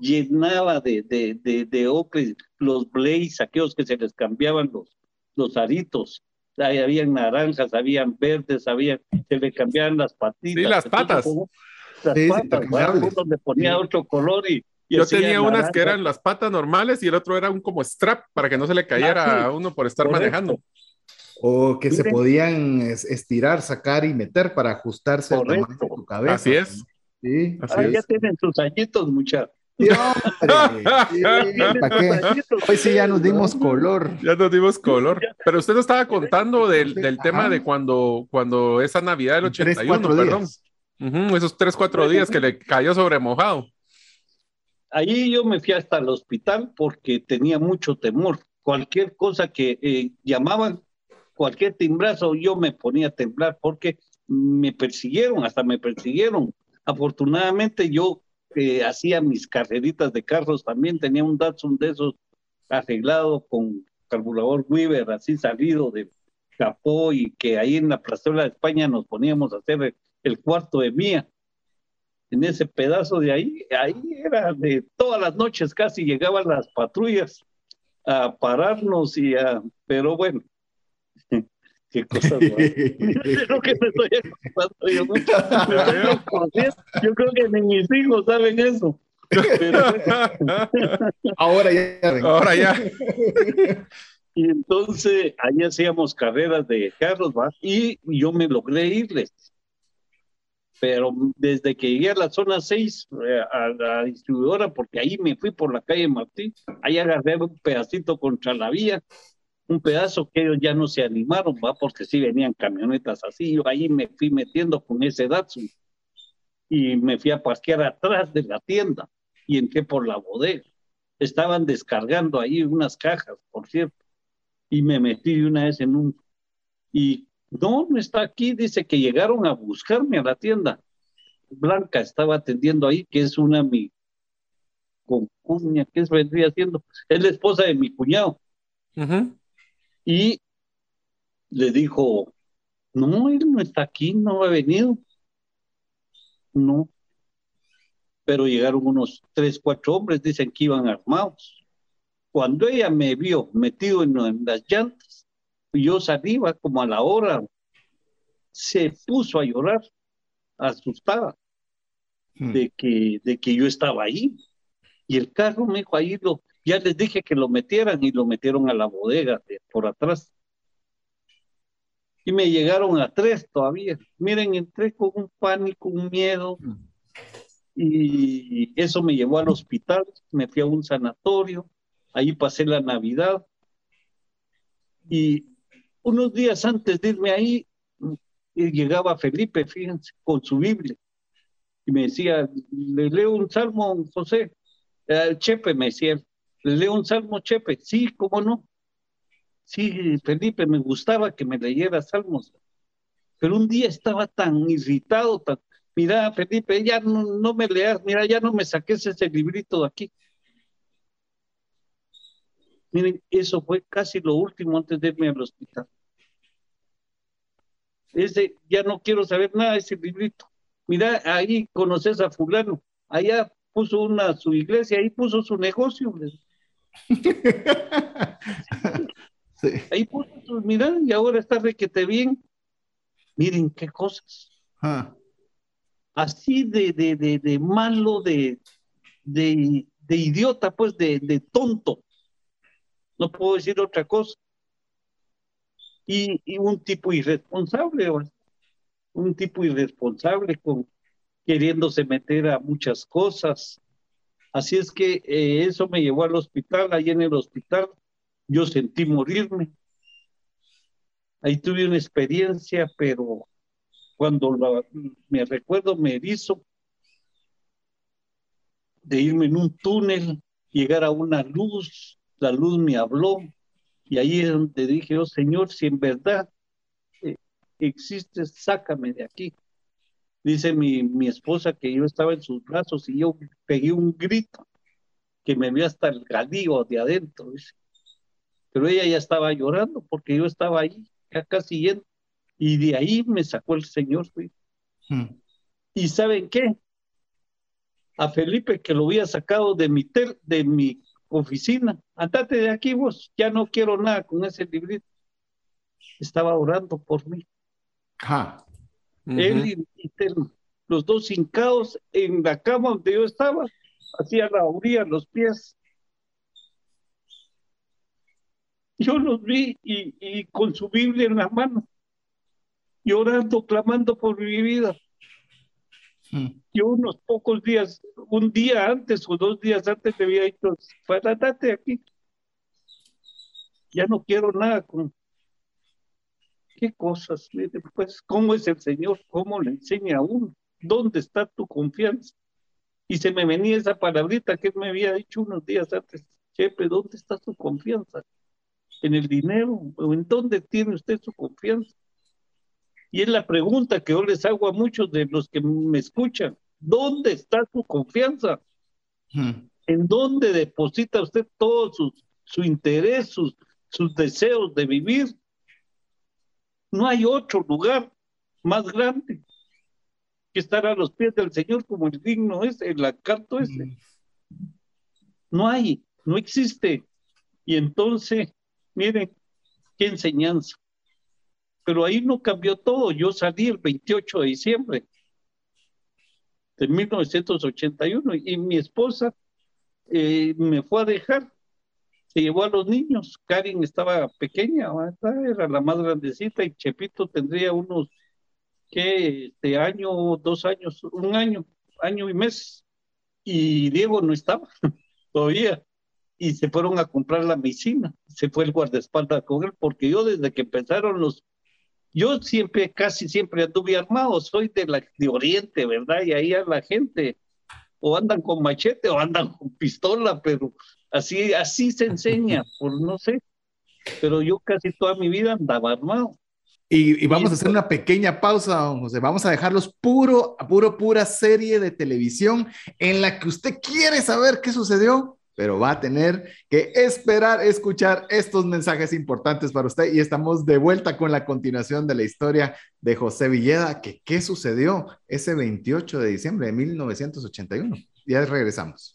llenaba de, de, de, de ocre los blaze, aquellos que se les cambiaban los, los aritos. Ahí habían naranjas, habían verdes, habían, se le cambiaban las patitas. Sí, las patas. las patas, uno le ponía otro color y, yo tenía unas que eran las patas normales y el otro era un como strap para que no se le cayera a uno por estar manejando. O que se podían estirar, sacar y meter para ajustarse al tamaño de tu cabeza. Así es. Sí, así ah, ya tienen sus añitos, muchachos. Hoy sí ya nos dimos color. Ya nos dimos color. Pero usted nos estaba contando del, del tema de cuando, cuando esa Navidad del 81, perdón. esos tres, cuatro días que le cayó sobre mojado. Ahí yo me fui hasta el hospital porque tenía mucho temor. Cualquier cosa que eh, llamaban, cualquier timbrazo, yo me ponía a temblar porque me persiguieron, hasta me persiguieron. Afortunadamente yo eh, hacía mis carreritas de carros también, tenía un Datsun de esos arreglado con carburador Weaver, así salido de capó y que ahí en la plazuela de España nos poníamos a hacer el, el cuarto de mía. En ese pedazo de ahí, ahí era de todas las noches casi llegaban las patrullas a pararnos y a, pero bueno, qué cosas creo que me estoy acordando yo, yo creo que ni mis hijos saben eso. ahora ya. Ahora ya. Y entonces ahí hacíamos carreras de carros, ¿va? Y yo me logré irles pero desde que llegué a la zona 6, eh, a la distribuidora, porque ahí me fui por la calle Martín, ahí agarré un pedacito contra la vía, un pedazo que ellos ya no se animaron, va, porque sí venían camionetas así, yo ahí me fui metiendo con ese Datsun y me fui a parquear atrás de la tienda y entré por la bodega. Estaban descargando ahí unas cajas, por cierto, y me metí una vez en un... Y no, está aquí, dice que llegaron a buscarme a la tienda. Blanca estaba atendiendo ahí, que es una mi concuña, que es vendría haciendo, es la esposa de mi cuñado. Y le dijo, no, él no está aquí, no ha venido. No. Pero llegaron unos tres, cuatro hombres, dicen que iban armados. Cuando ella me vio metido en las llantas, yo salí como a la hora, se puso a llorar, asustada hmm. de, que, de que yo estaba ahí. Y el carro me dijo ahí, lo, ya les dije que lo metieran y lo metieron a la bodega de, por atrás. Y me llegaron a tres todavía. Miren, entré con un pánico, un miedo. Y eso me llevó al hospital, me fui a un sanatorio, ahí pasé la Navidad. Y unos días antes de irme ahí, llegaba Felipe, fíjense, con su Biblia. Y me decía, le leo un salmo, José. El Chepe me decía, leo un salmo, Chepe. Sí, cómo no. Sí, Felipe, me gustaba que me leyera salmos. Pero un día estaba tan irritado, tan, mira, Felipe, ya no, me leas, mira, ya no me saques ese librito de aquí. Miren, eso fue casi lo último antes de irme al hospital. Ese, ya no quiero saber nada de ese librito. Mira, ahí conoces a fulano. Allá puso una su iglesia, ahí puso su negocio. Ahí puso su, mira, y ahora está requete bien. Miren qué cosas. Ah. Así de, de, de, de malo, de, de, de idiota, pues, de, de tonto no puedo decir otra cosa. Y, un tipo irresponsable, un tipo irresponsable con queriéndose meter a muchas cosas. Así es que eh, eso me llevó al hospital, ahí en el hospital yo sentí morirme. Ahí tuve una experiencia, pero cuando me recuerdo me hizo de irme en un túnel, llegar a una luz, la luz me habló y ahí es donde dije, oh Señor, si en verdad eh, existe, sácame de aquí. Dice mi, mi esposa que yo estaba en sus brazos y yo pegué un grito que me vio hasta el galío de adentro. Pero ella ya estaba llorando porque yo estaba ahí, ya casi yendo. Y de ahí me sacó el Señor. Hmm. ¿Y saben qué? a Felipe que lo había sacado de mi, tel, de mi oficina. Andate de aquí vos, ya no quiero nada con ese librito. Estaba orando por mí. Él y, los dos hincados en la cama donde yo estaba, hacía la orilla, los pies. Yo los vi y, y con su Biblia en la mano, llorando, clamando por mi vida. Mm. Yo unos pocos días, un día antes o dos días antes le había dicho, date aquí. Ya no quiero nada con... ¿Qué cosas? Pues, ¿cómo es el Señor? ¿Cómo le enseña a uno? ¿Dónde está tu confianza? Y se me venía esa palabrita que él me había dicho unos días antes. Chepe, ¿dónde está su confianza? ¿En el dinero? ¿O en dónde tiene usted su confianza? Y es la pregunta que yo les hago a muchos de los que me escuchan. ¿Dónde está su confianza? Hmm. ¿En dónde deposita usted todo su, su interés, sus, sus deseos de vivir? No hay otro lugar más grande que estar a los pies del Señor como el digno es, el acarto ese. No hay, no existe. Y entonces, miren, qué enseñanza pero ahí no cambió todo. Yo salí el 28 de diciembre de 1981 y mi esposa eh, me fue a dejar, se llevó a los niños. Karin estaba pequeña, era la más grandecita y Chepito tendría unos, ¿qué? Este año, dos años, un año, año y mes. Y Diego no estaba todavía y se fueron a comprar la medicina. Se fue el guardaespaldas con él, porque yo desde que empezaron los yo siempre, casi siempre anduve armado, soy de, la, de Oriente, ¿verdad? Y ahí a la gente o andan con machete o andan con pistola, pero así, así se enseña, por no sé. Pero yo casi toda mi vida andaba armado. Y, vamos a hacer una pequeña pausa, José. Vamos a dejarlos puro, puro, pura serie de televisión en la que usted quiere saber qué sucedió pero va a tener que esperar escuchar estos mensajes importantes para usted y estamos de vuelta con la continuación de la historia de José Villeda, que qué sucedió ese 28 de diciembre de 1981. Ya regresamos.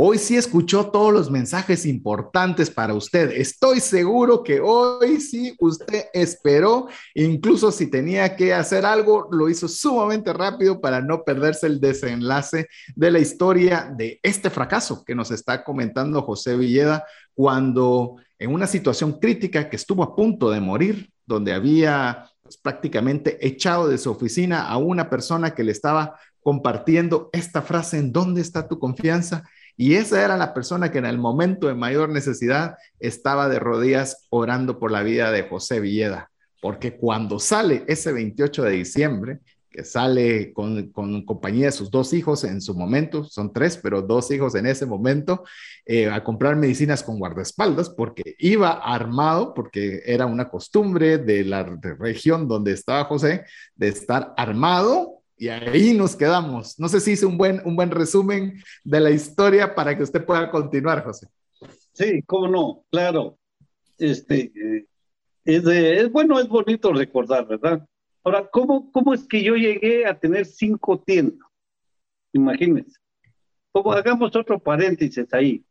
Hoy sí escuchó todos los mensajes importantes para usted. Estoy seguro que hoy sí usted esperó, incluso si tenía que hacer algo, lo hizo sumamente rápido para no perderse el desenlace de la historia de este fracaso que nos está comentando José Villeda cuando en una situación crítica que estuvo a punto de morir, donde había pues, prácticamente echado de su oficina a una persona que le estaba compartiendo esta frase, ¿en dónde está tu confianza? Y esa era la persona que en el momento de mayor necesidad estaba de rodillas orando por la vida de José Villeda. Porque cuando sale ese 28 de diciembre, que sale con, compañía de sus dos hijos en su momento, son tres, pero dos hijos en ese momento, eh, a comprar medicinas con guardaespaldas, porque iba armado, porque era una costumbre de la región donde estaba José, de estar armado y ahí nos quedamos. No sé si hice un buen, un buen resumen de la historia para que usted pueda continuar, José. Sí, cómo no, claro. Este, eh, es, es, bueno, es bonito recordar, ¿verdad? Ahora, ¿cómo, ¿cómo es que yo llegué a tener cinco tiendas? Imagínense. Como hagamos otro paréntesis ahí.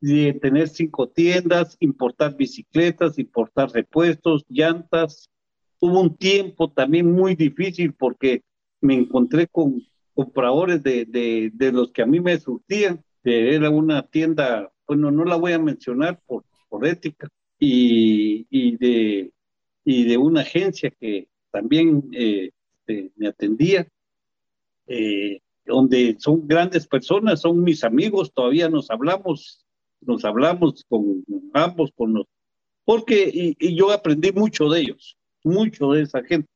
De tener cinco tiendas, importar bicicletas, importar repuestos, llantas. Hubo un tiempo también muy difícil porque me encontré con compradores de, de, de los que a mí me surtían. Era una tienda, bueno, no la voy a mencionar por, por ética, y, y, de, y de una agencia que también eh, este, me atendía, eh, donde son grandes personas, son mis amigos, todavía nos hablamos, nos hablamos con ambos, con los, porque y, yo aprendí mucho de ellos, mucho de esa gente.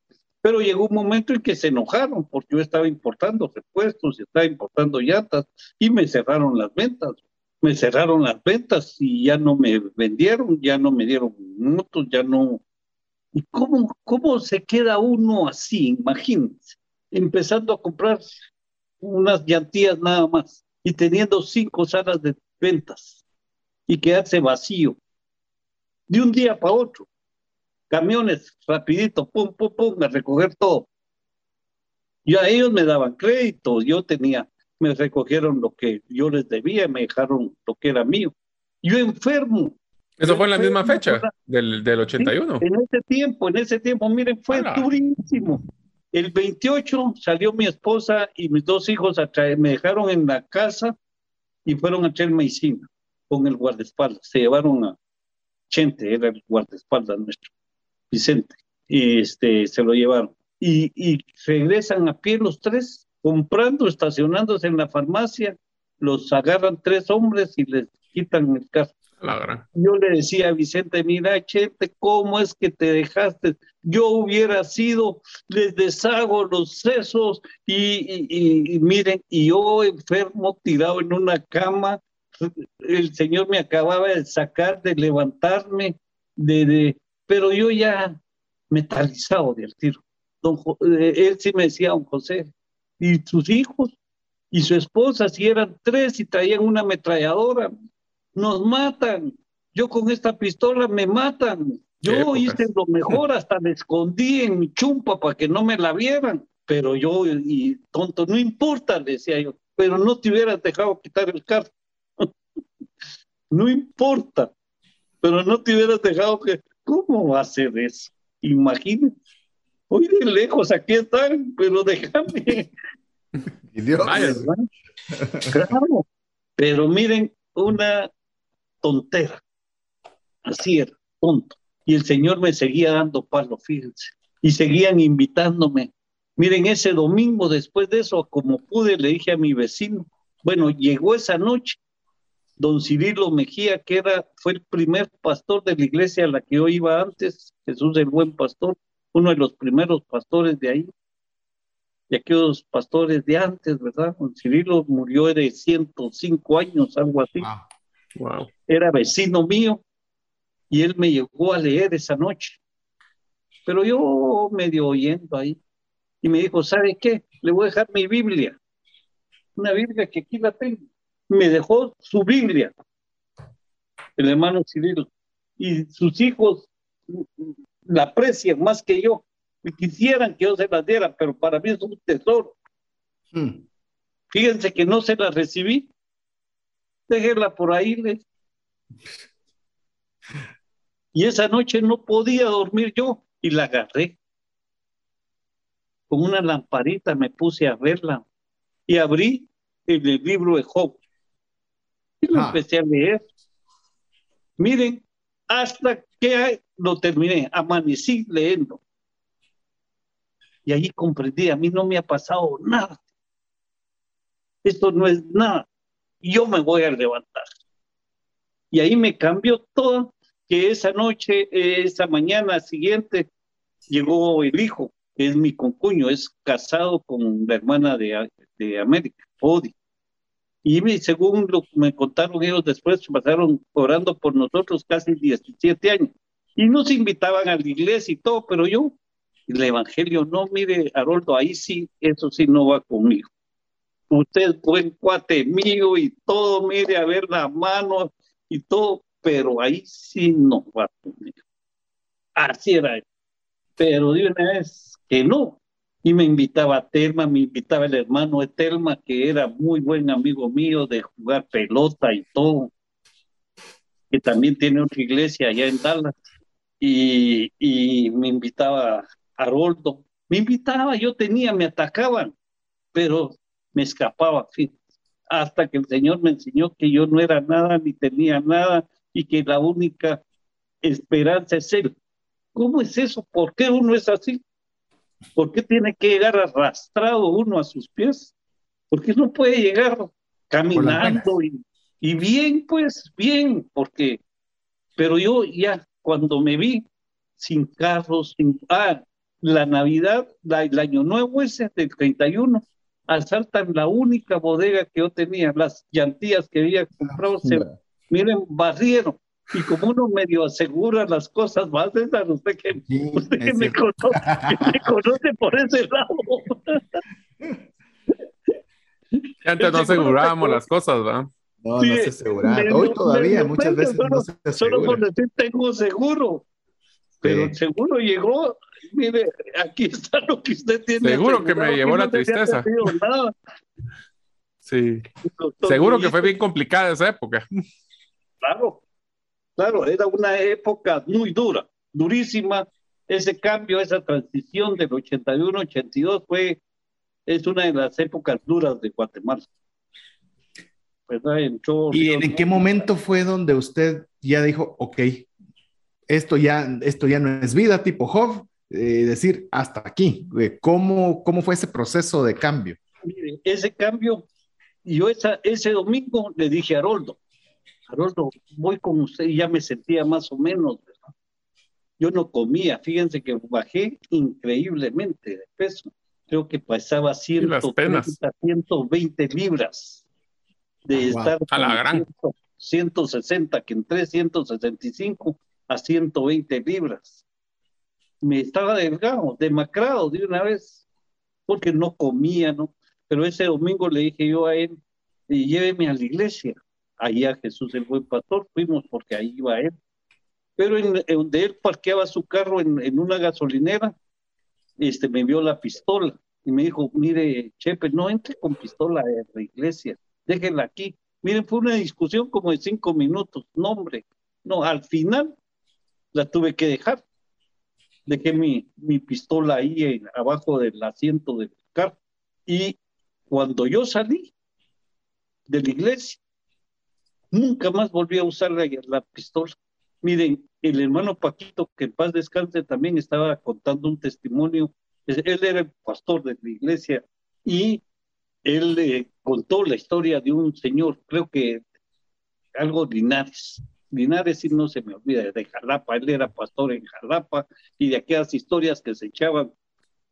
Pero llegó un momento en que se enojaron porque yo estaba importando repuestos, estaba importando llantas y me cerraron las ventas. Me cerraron las ventas y ya no me vendieron, ya no me dieron motos, ya no. ¿Y cómo, cómo se queda uno así? Imagínense, empezando a comprar unas llantías nada más y teniendo cinco salas de ventas y quedarse vacío de un día para otro. Camiones rapidito, pum, pum, pum, a recoger todo. Ya ellos me daban crédito, yo tenía, me recogieron lo que yo les debía, me dejaron lo que era mío. Yo enfermo. Eso fue en la misma fecha del, del 81. en ese tiempo, en ese tiempo, miren, fue durísimo. El 28 salió mi esposa y mis dos hijos a traer, me dejaron en la casa y fueron a traer medicina con el guardaespaldas. Se llevaron a Chente, era el guardaespaldas nuestro, Vicente, y este, se lo llevaron. Y, y regresan a pie los tres, comprando, estacionándose en la farmacia, los agarran tres hombres y les quitan el carro. Yo le decía a Vicente, mira, Chente, ¿cómo es que te dejaste? Yo hubiera sido, les deshago los sesos y, miren, y yo enfermo, tirado en una cama, el Señor me acababa de sacar, de levantarme, de, pero yo ya metalizado del tiro. Don, eh, él sí me decía, don José, y sus hijos y su esposa, si eran tres y traían una ametralladora, nos matan. Yo con esta pistola me matan. Yo hice lo mejor, hasta me escondí en mi chumpa para que no me la vieran. Pero yo, y tonto, no importa, decía yo, pero no te hubieras dejado quitar el carro. no importa, pero no te hubieras dejado que. ¿Cómo va a ser eso? Imagínate. Hoy de lejos, aquí están, pero déjame. Claro. Pero miren, una tontera. Así era, tonto. Y el Señor me seguía dando palo, fíjense. Y seguían invitándome. Miren, ese domingo después de eso, como pude, le dije a mi vecino, bueno, llegó esa noche, don Cirilo Mejía, que era, fue el primer pastor de la iglesia a la que yo iba antes, Jesús el buen pastor, uno de los primeros pastores de ahí, y aquellos pastores de antes, ¿verdad? Don Cirilo murió de 105 años, algo así. Era vecino mío y él me llegó a leer esa noche. Pero yo medio oyendo ahí y me dijo, ¿sabe qué? Le voy a dejar mi Biblia. Una Biblia que aquí la tengo. Me dejó su Biblia, el hermano Cirilo. Y sus hijos la aprecian más que yo. Y quisieran que yo se la diera, pero para mí es un tesoro. Hmm. Fíjense que no se la recibí déjela por ahí. Y esa noche no podía dormir yo y la agarré. Con una lamparita me puse a verla y abrí el, libro de Job lo ah. empecé a leer. Miren, hasta que lo terminé, amanecí leyendo. Y ahí comprendí, a mí no me ha pasado nada. Esto no es nada yo me voy a levantar. Y ahí me cambió todo, que esa noche, esa mañana siguiente, llegó el hijo, que es mi concuño, es casado con la hermana de, de América, Odi. Y según lo que me contaron ellos después, pasaron orando por nosotros casi 17 años. Y nos invitaban a la iglesia y todo, pero yo, el evangelio, no, mire, Haroldo, ahí sí, eso sí no va conmigo usted es buen cuate mío y todo, mire a ver la mano y todo, pero ahí sí no va conmigo. Así era. Pero de una vez que no. Y me invitaba a Telma, me invitaba el hermano de Telma, que era muy buen amigo mío de jugar pelota y todo, que también tiene otra iglesia allá en Dallas. Y, y me invitaba Haroldo. Me invitaba, yo tenía, me atacaban, pero me escapaba, hasta que el Señor me enseñó que yo no era nada ni tenía nada y que la única esperanza es Él. ¿Cómo es eso? ¿Por qué uno es así? ¿Por qué tiene que llegar arrastrado uno a sus pies? ¿Por qué no puede llegar caminando y, y bien, pues bien, porque, pero yo ya cuando me vi sin carros, sin, ah, la Navidad, el Año Nuevo ese del 31, asaltan la única bodega que yo tenía, las llantillas que había comprado, se, miren, barrieron. Y como uno medio asegura las cosas más, César, usted que, usted que me, conoce, me conoce por ese lado. Antes no asegurábamos las cosas, ¿verdad? No, no se aseguraba. Hoy todavía muchas veces no se asegura. Solo por decir tengo seguro. Pero el seguro llegó, mire, aquí está lo que usted tiene. Seguro que me llevó la tristeza. Sí. Seguro que fue bien complicada esa época. Claro, claro, era una época muy dura, durísima. Ese cambio, esa transición del 81-82 fue, es una de las épocas duras de Guatemala. ¿Y en qué momento fue donde usted ya dijo, ok, esto ya, esto ya no es vida tipo Job, eh, decir hasta aquí. Eh, ¿Cómo, ¿Cómo fue ese proceso de cambio? ese cambio, yo esa, ese domingo le dije a Haroldo, Haroldo, voy con usted y ya me sentía más o menos, Yo no comía, fíjense que bajé increíblemente de peso. Creo que pasaba 130, 120 libras de ah, estar a la gran. 160, que entré 165 a 120 libras. Me estaba delgado, demacrado de una vez, porque no comía, ¿no? Pero ese domingo le dije yo a él, lléveme a la iglesia. Ahí a Jesús el buen pastor, fuimos porque ahí iba él. Pero en, donde él parqueaba su carro en, en, una gasolinera, este, me vio la pistola y me dijo, mire, Chepe, no entre con pistola a la iglesia, déjela aquí. Miren, fue una discusión como de cinco minutos. No, hombre, no, al final la tuve que dejar. Dejé mi, mi pistola ahí abajo del asiento del carro. Y cuando yo salí de la iglesia, nunca más volví a usar la, pistola. Miren, el hermano Paquito, que en paz descanse, también estaba contando un testimonio. Él era el pastor de la iglesia y él contó la historia de un señor, creo que algo Linares, Linares sí no se me olvida, de Jalapa, él era pastor en Jalapa y de aquellas historias que se echaban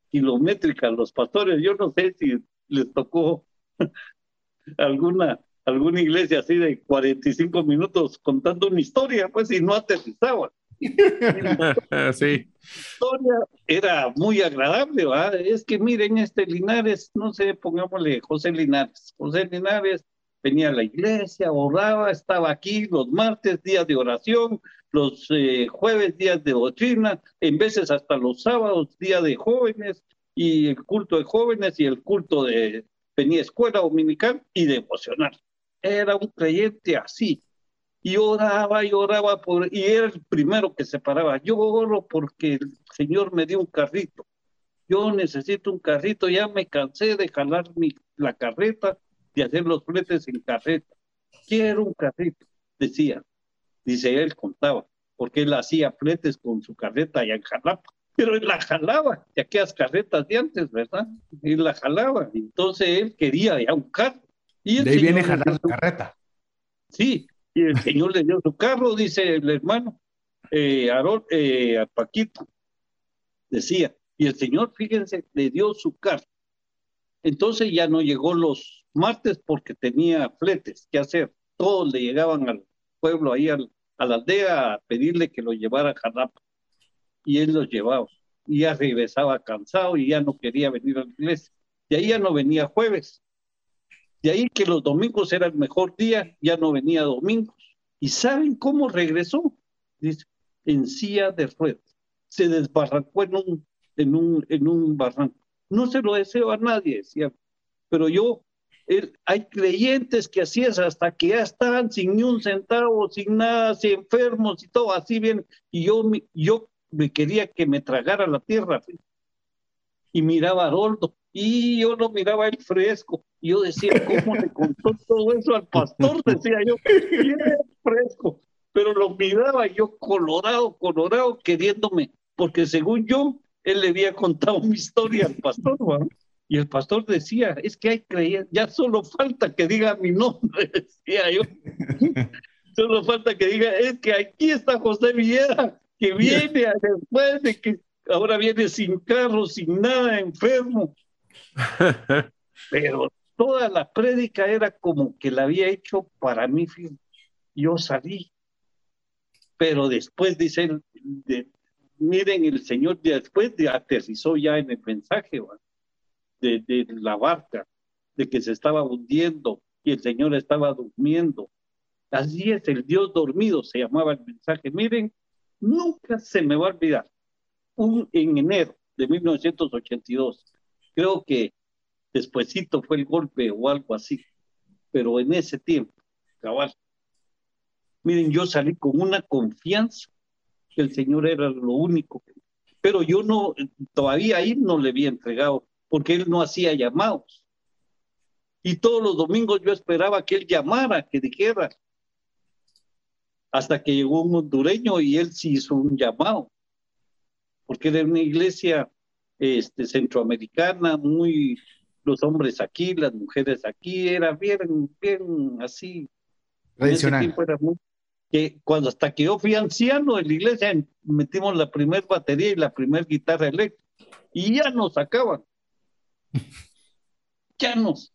kilométricas los pastores, yo no sé si les tocó alguna alguna iglesia así de 45 minutos contando una historia, pues y no aterrizaban. sí. historia era muy agradable, ¿verdad? Es que miren este Linares, no sé, pongámosle José Linares. José Linares venía a la iglesia, oraba, estaba aquí los martes, días de oración, los eh, jueves, días de doctrina, en veces hasta los sábados, día de jóvenes, y el culto de jóvenes y el culto de venía escuela dominical y devocional. Era un creyente así. Y oraba y oraba por, y era el primero que se paraba. Yo oro porque el Señor me dio un carrito. Yo necesito un carrito, ya me cansé de jalar mi, la carreta de hacer los fletes en carreta. Quiero un carrito, decía. Dice él, contaba, porque él hacía fletes con su carreta y en. Pero él la jalaba, de aquellas carretas de antes, ¿verdad? Él la jalaba. Entonces él quería ya un carro. Y de ahí viene jalar la carreta. Sí, y el señor le dio su carro, dice el hermano, eh, eh, a Paquito, decía, y el señor, fíjense, le dio su carro. Entonces ya no llegó los martes porque tenía fletes que hacer. Todos le llegaban al pueblo, ahí al, a la aldea, a pedirle que lo llevara a Jalapa. Y él los llevaba. Y ya regresaba cansado y ya no quería venir a la iglesia. De ahí ya no venía jueves. De ahí que los domingos era el mejor día, ya no venía domingos. ¿Y saben cómo regresó? Dice, en silla de ruedas. Se desbarrancó en un, en un, barranco. No se lo deseo a nadie, decía. Pero yo hay creyentes que así es hasta que ya están sin ni un centavo, sin nada, así enfermos y todo, así bien. Y yo, yo me quería que me tragara la tierra. Y miraba a Aroldo, y yo lo miraba el fresco. Y yo decía, ¿cómo le contó todo eso al pastor? Decía yo, bien fresco. Pero lo miraba yo colorado, colorado, queriéndome, porque según yo, él le había contado mi historia al pastor, y el pastor decía, es que hay creyentes, ya solo falta que diga mi nombre, decía yo. solo falta que diga, es que aquí está José Villera, que viene después de que ahora viene sin carro, sin nada, enfermo. Pero toda la prédica era como que la había hecho para mí. Yo salí. Pero después dicen, miren, el Señor después de aterrizó ya en el mensaje de, de la barca, de que se estaba hundiendo y el Señor estaba durmiendo. Así es, el Dios dormido se llamaba el mensaje. Miren, nunca se me va a olvidar. Un, en enero de 1982, creo que despuesito fue el golpe o algo así, pero en ese tiempo, cabal, miren, yo salí con una confianza que el Señor era lo único, pero yo no, todavía ahí no le había entregado, porque él no hacía llamados. Y todos los domingos yo esperaba que él llamara, que dijera, hasta que llegó un hondureño y él sí hizo un llamado, porque era una iglesia este, centroamericana, muy, los hombres aquí, las mujeres aquí, era bien, bien así. Tradicional. que cuando hasta que yo fui anciano en la iglesia, metimos la primera batería y la primera guitarra eléctrica, y ya nos sacaban. ya nos.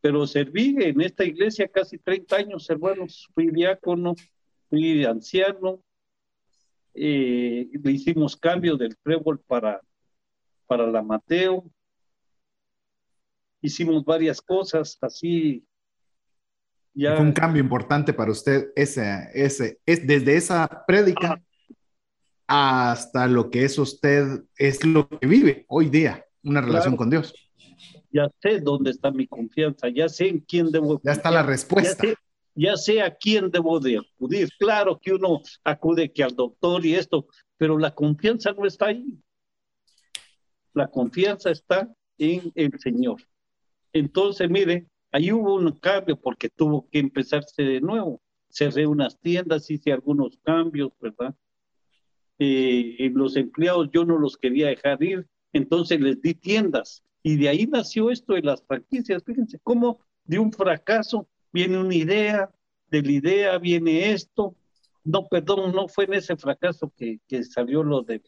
Pero serví en esta iglesia casi 30 años, hermanos, fui diácono, fui anciano, eh, le hicimos cambio del trébol para, para la Mateo, hicimos varias cosas así. Ya... Fue un cambio importante para usted ese, ese, es desde esa prédica hasta lo que es usted, es lo que vive hoy día, una relación con Dios. Ya sé dónde está mi confianza, ya sé en quién debo. Ya está la respuesta ya sé a quién debo de acudir. Claro que uno acude que al doctor y esto, pero la confianza no está ahí. La confianza está en el Señor. Entonces, mire, ahí hubo un cambio porque tuvo que empezarse de nuevo. Cerré unas tiendas, hice algunos cambios, ¿verdad? Eh, los empleados yo no los quería dejar ir, entonces les di tiendas. Y de ahí nació esto de las franquicias. Fíjense cómo de un fracaso viene una idea, de la idea viene esto. No, perdón, no fue en ese fracaso que, que salió lo de...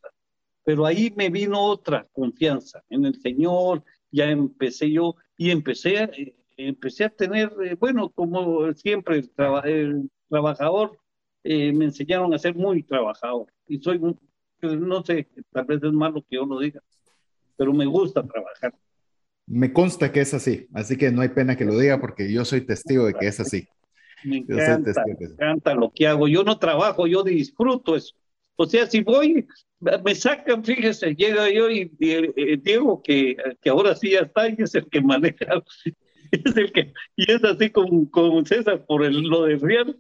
Pero ahí me vino otra confianza en el Señor, ya empecé yo y empecé, eh, empecé a tener, eh, bueno, como siempre, el, trabajador, eh, me enseñaron a ser muy trabajador. Y soy, no sé, tal vez es malo que yo lo diga, pero me gusta trabajar. Me consta que es así, así que no hay pena que lo diga porque yo soy testigo de que es así. Me encanta, me encanta lo que hago. Yo no trabajo, yo disfruto eso. O sea, si voy, me sacan, fíjese, llega yo y, eh, Diego, que, que ahora sí ya está, y es el que maneja, es el que, y es así con, con César por el, lo de Real,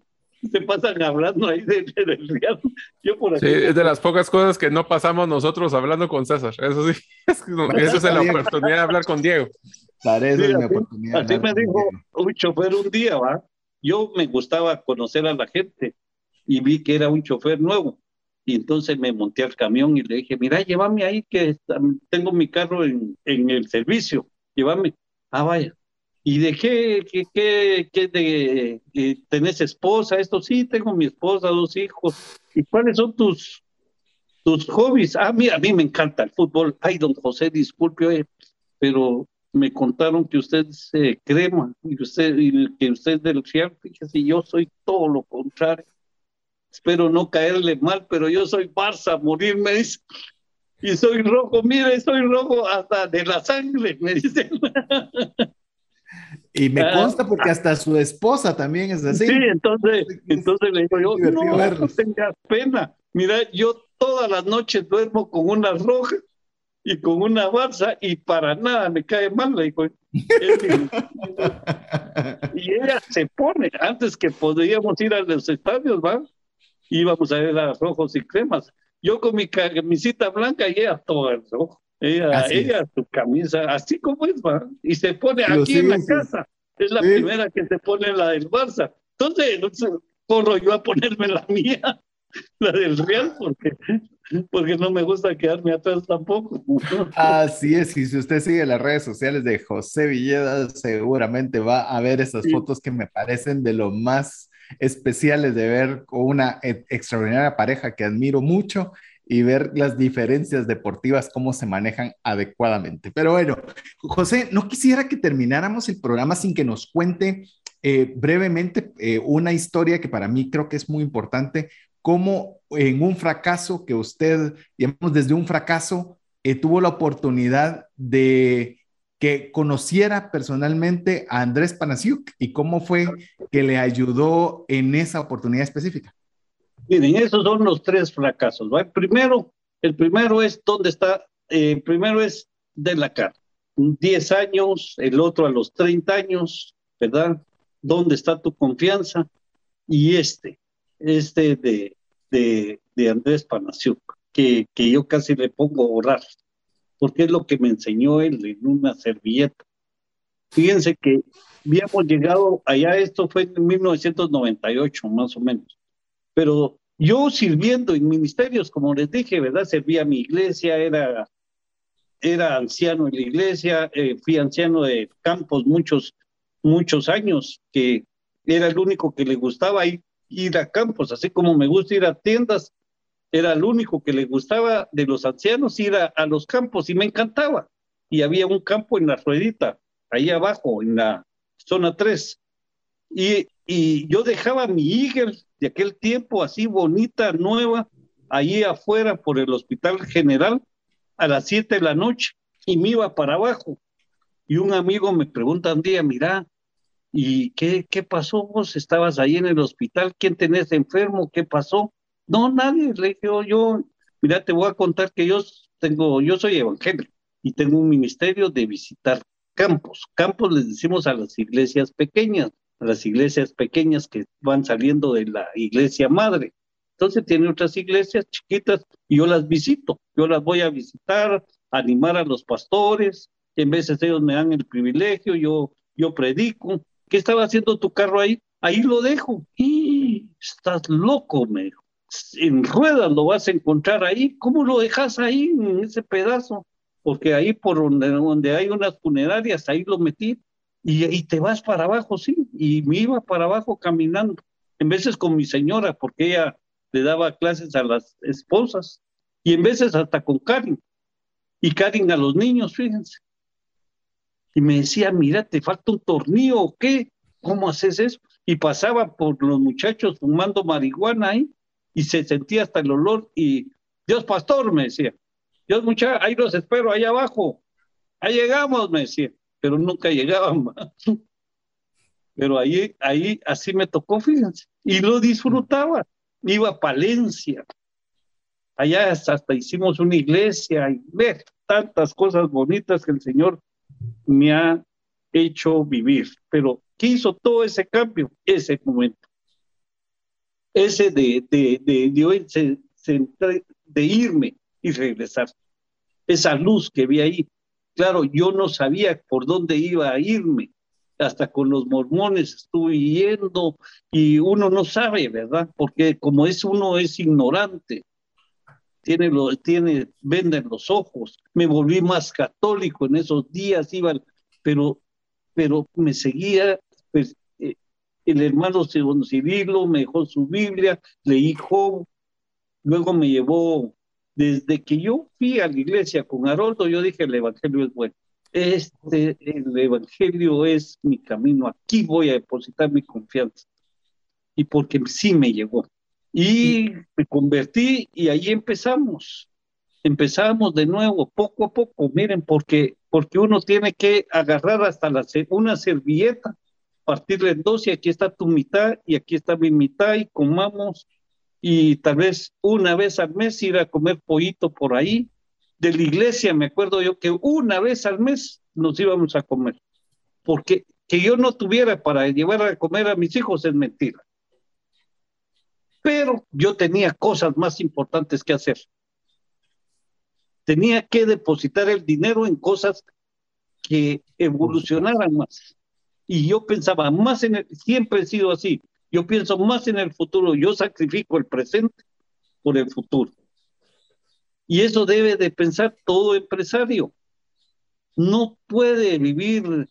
se pasan hablando ahí del de, Yo por sí, es de las pocas cosas que no pasamos nosotros hablando con César. Eso sí, es, eso es la oportunidad de hablar con Diego. Parece la oportunidad. Así me dijo un chofer un día, ¿va? Yo me gustaba conocer a la gente y vi que era un chofer nuevo. Y entonces me monté al camión y le dije, mira, llévame ahí que tengo mi carro en, en el servicio, llévame. Ah, vaya. ¿Y de qué, qué, qué, de, eh, tenés esposa? Esto sí, tengo mi esposa, dos hijos. ¿Y cuáles son tus, tus hobbies? Ah, mira, a mí me encanta el fútbol. Ay, don José, disculpe, pero me contaron que usted es crema y usted, y que usted es del Real. Fíjese, yo soy todo lo contrario. Espero no caerle mal, pero yo soy Barça, morir, me dice. Y soy rojo, mire, soy rojo hasta de la sangre, me dice. Y me ah. consta porque hasta su esposa también es así. Sí, entonces, entonces le digo yo, no, no tengas pena. Mira, yo todas las noches duermo con una roja y con una balsa y para nada me cae mal, le digo. y ella se pone, antes que podríamos ir a los estadios, ¿va? Íbamos a ver a rojos y cremas. Yo con mi camisita blanca y ella todo el rojo. Ella, ella su camisa, así como es, va, y se pone aquí en la casa. Es la primera que se pone la del Barça. Entonces, corro yo a ponerme la mía, la del Real, porque porque no me gusta quedarme atrás tampoco. Así es, y si usted sigue las redes sociales de José Villeda, seguramente va a ver esas fotos que me parecen de lo más especiales de ver una e, extraordinaria pareja que admiro mucho y ver las diferencias deportivas, cómo se manejan adecuadamente. Pero bueno, José, no quisiera que termináramos el programa sin que nos cuente eh, brevemente eh, una historia que para mí creo que es muy importante, cómo en un fracaso que usted, digamos, desde un fracaso, eh, tuvo la oportunidad de que conociera personalmente a Andrés Panasiuk y cómo fue que le ayudó en esa oportunidad específica. Miren, esos son los tres fracasos. Primero, el primero es dónde está, eh, primero es de la cara. 10 años, el otro a los 30 años, ¿verdad? ¿Dónde está tu confianza? Y este, este de, de, de Andrés Panasiuk, que, que yo casi le pongo a orar, porque es lo que me enseñó él en una servilleta. Fíjense que habíamos llegado allá, esto fue en 1998 más o menos, pero yo sirviendo en ministerios, como les dije, ¿verdad? Servía a mi iglesia, era, era anciano en la iglesia, eh, fui anciano de campos muchos, muchos años, que era el único que le gustaba ir, ir a campos, así como me gusta ir a tiendas, era el único que le gustaba de los ancianos ir a, los campos y me encantaba. Y había un campo en la ruedita, ahí abajo, en la zona 3. Y, y yo dejaba mi Eagle de aquel tiempo, así bonita, nueva, allí afuera por el Hospital General a las 7 de la noche y me iba para abajo. Y un amigo me pregunta un día, mira, ¿y qué, qué pasó? ¿Vos estabas ahí en el hospital? ¿Quién tenés enfermo? ¿Qué pasó? No, nadie. Le dije, oh, yo, mira, te voy a contar que yo tengo, yo soy evangelio y tengo un ministerio de visitar campos. Campos les decimos a las iglesias pequeñas las iglesias pequeñas que van saliendo de la iglesia madre. Entonces tiene otras iglesias chiquitas y yo las visito, yo las voy a visitar, animar a los pastores, en veces ellos me dan el privilegio, yo, yo predico. ¿Qué estaba haciendo tu carro ahí? Ahí lo dejo. Y estás loco, me dijo. En ruedas lo vas a encontrar ahí. ¿Cómo lo dejas ahí, en ese pedazo? Porque ahí por donde, donde hay unas funerarias, ahí lo metí y, te vas para abajo, sí, y me iba para abajo caminando, en veces con mi señora, porque ella le daba clases a las esposas, y en veces hasta con Karin, y Karin a los niños, fíjense. Y me decía, mira, te falta un tornillo o qué, ¿cómo haces eso? Y pasaba por los muchachos fumando marihuana ahí, y se sentía hasta el olor, y Dios pastor, me decía, Dios muchacho, ahí los espero, ahí abajo, ahí llegamos, me decía pero nunca llegaban Pero ahí, ahí así me tocó, fíjense, y lo disfrutaba. Iba a Palencia, allá hasta, hicimos una iglesia y ver tantas cosas bonitas que el Señor me ha hecho vivir. Pero ¿qué hizo todo ese cambio? Ese momento. Ese de, de, de, de, de irme y regresar. Esa luz que vi ahí, Claro, yo no sabía por dónde iba a irme. Hasta con los mormones estuve yendo y uno no sabe, ¿verdad? Porque como es uno es ignorante, tiene, lo, tiene, venden los ojos. Me volví más católico en esos días, iba, pero, pero me seguía, pues, el hermano Cirilo me dejó su Biblia, leí Job, luego me llevó desde que yo fui a la iglesia con Haroldo, yo dije, el Evangelio es bueno. Este, el Evangelio es mi camino, aquí voy a depositar mi confianza. Y porque sí me llegó. Y me convertí y ahí empezamos. Empezamos de nuevo, poco a poco, miren, porque, porque uno tiene que agarrar hasta la, una servilleta, partirle en dos y aquí está tu mitad y aquí está mi mitad y comamos y tal vez una vez al mes ir a comer pollito por ahí. De la iglesia me acuerdo yo que una vez al mes nos íbamos a comer, porque que yo no tuviera para llevar a comer a mis hijos es mentira. Pero yo tenía cosas más importantes que hacer. Tenía que depositar el dinero en cosas que evolucionaran más. Y yo pensaba más en el, siempre he sido así, yo pienso más en el futuro, yo sacrifico el presente por el futuro. Y eso debe de pensar todo empresario. No puede vivir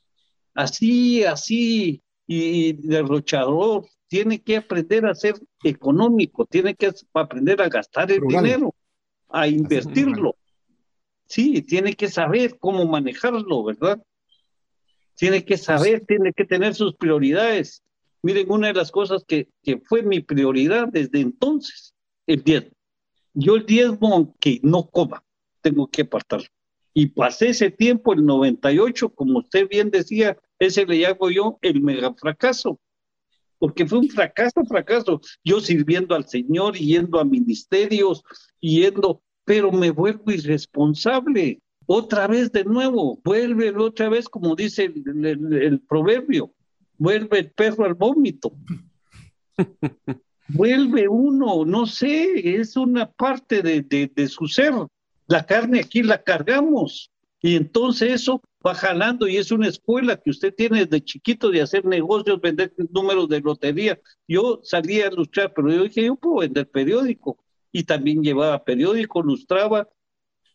así, así y derrochador. Tiene que aprender a ser económico, tiene que aprender a gastar el dinero, a invertirlo. Sí, tiene que saber cómo manejarlo, ¿verdad? Tiene que saber, tiene que tener sus prioridades. Miren, una de las cosas que, fue mi prioridad desde entonces, el diezmo. Yo el diezmo, aunque no coma, tengo que apartarlo. Y pasé ese tiempo, el 98, como usted bien decía, ese le hago yo el mega fracaso. Porque fue un fracaso, fracaso. Yo sirviendo al Señor, yendo a ministerios, yendo, pero me vuelvo irresponsable. Otra vez de nuevo, vuelve otra vez, como dice el proverbio, vuelve el perro al vómito. vuelve uno, no sé, es una parte de, de, su ser. La carne aquí la cargamos y entonces eso va jalando y es una escuela que usted tiene desde chiquito de hacer negocios, vender números de lotería. Yo salía a lustrar, pero yo dije, yo puedo vender periódico y también llevaba periódico, lustraba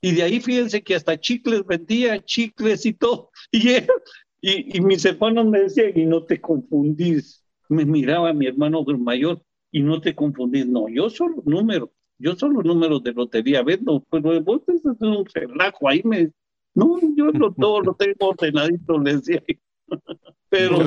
y de ahí fíjense que hasta chicles vendía, chicles y todo. Y, y, mis hermanos me decían, y no te confundís. Me miraba mi hermano mayor, y no te confundís. No, yo solo números, yo solo números de lotería vendo, pero vos es un relajo ahí me. No, yo no, todo lo tengo ordenadito, le decía. Pero.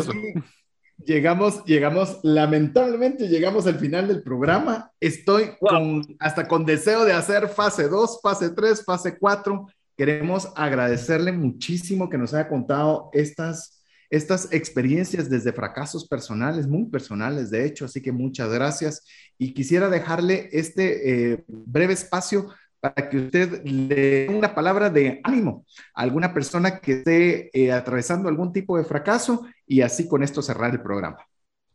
Llegamos, llegamos, lamentablemente llegamos al final del programa. Estoy con, hasta con deseo de hacer fase 2, fase 3, fase 4. Queremos agradecerle muchísimo que nos haya contado estas estas experiencias desde fracasos personales, muy personales de hecho, así que muchas gracias. Y quisiera dejarle este eh, breve espacio para que usted le dé una palabra de ánimo a alguna persona que esté eh, atravesando algún tipo de fracaso y así con esto cerrar el programa.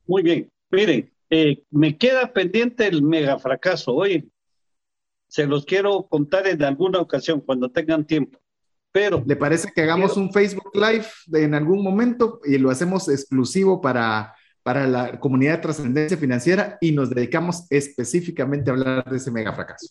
Muy bien, miren, eh, me queda pendiente el mega fracaso. Oye, se los quiero contar en alguna ocasión cuando tengan tiempo. Pero. ¿Le parece que hagamos un Facebook Live en algún momento y lo hacemos exclusivo para, para la comunidad de trascendencia financiera y nos dedicamos específicamente a hablar de ese mega fracaso?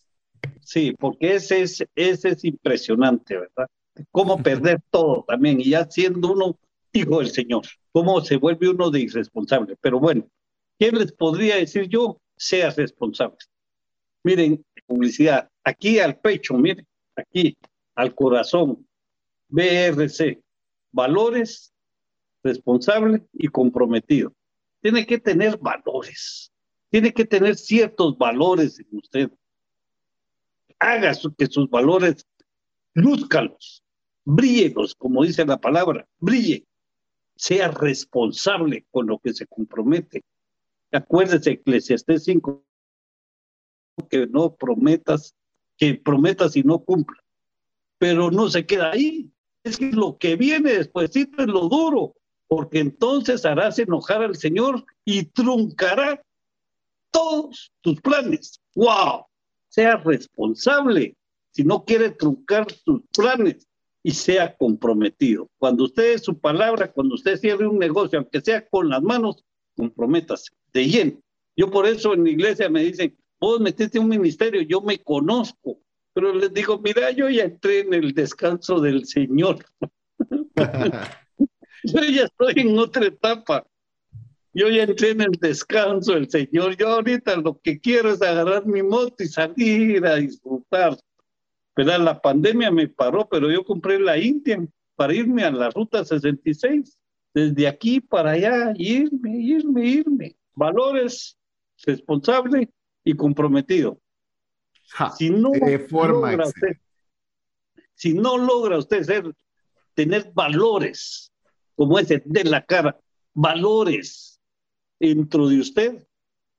Sí, porque ese es, ese es impresionante, ¿verdad? Cómo perder todo también y ya siendo uno hijo del Señor, cómo se vuelve uno de irresponsable. Pero bueno, ¿quién les podría decir yo? Sea responsable. Miren, publicidad, aquí al pecho, miren, aquí al corazón, BRC, valores, responsable y comprometido. Tiene que tener valores, tiene que tener ciertos valores en usted. Haga que sus valores lúzcalos, bríelos, como dice la palabra, brille. Sea responsable con lo que se compromete. Acuérdese, Eclesiastés 5, que no prometas, que prometas y no cumplas. Pero no se queda ahí es que lo que viene después es lo duro, porque entonces harás enojar al Señor y truncará todos tus planes. ¡Wow! Sea responsable si no quiere truncar tus planes y sea comprometido. Cuando usted es su palabra, cuando usted cierre un negocio, aunque sea con las manos, comprométase de lleno. Yo por eso en la iglesia me dicen, vos metiste un ministerio, yo me conozco, pero les digo, mira, yo ya entré en el descanso del Señor. yo ya estoy en otra etapa. Yo ya entré en el descanso del Señor. Yo ahorita lo que quiero es agarrar mi moto y salir a disfrutar. Pero la pandemia me paró, pero yo compré la India para irme a la ruta 66. Desde aquí para allá, irme, irme, irme. Valores, responsable y comprometido si no logra usted, si no logra usted ser, tener valores como ese de la cara, valores dentro de usted,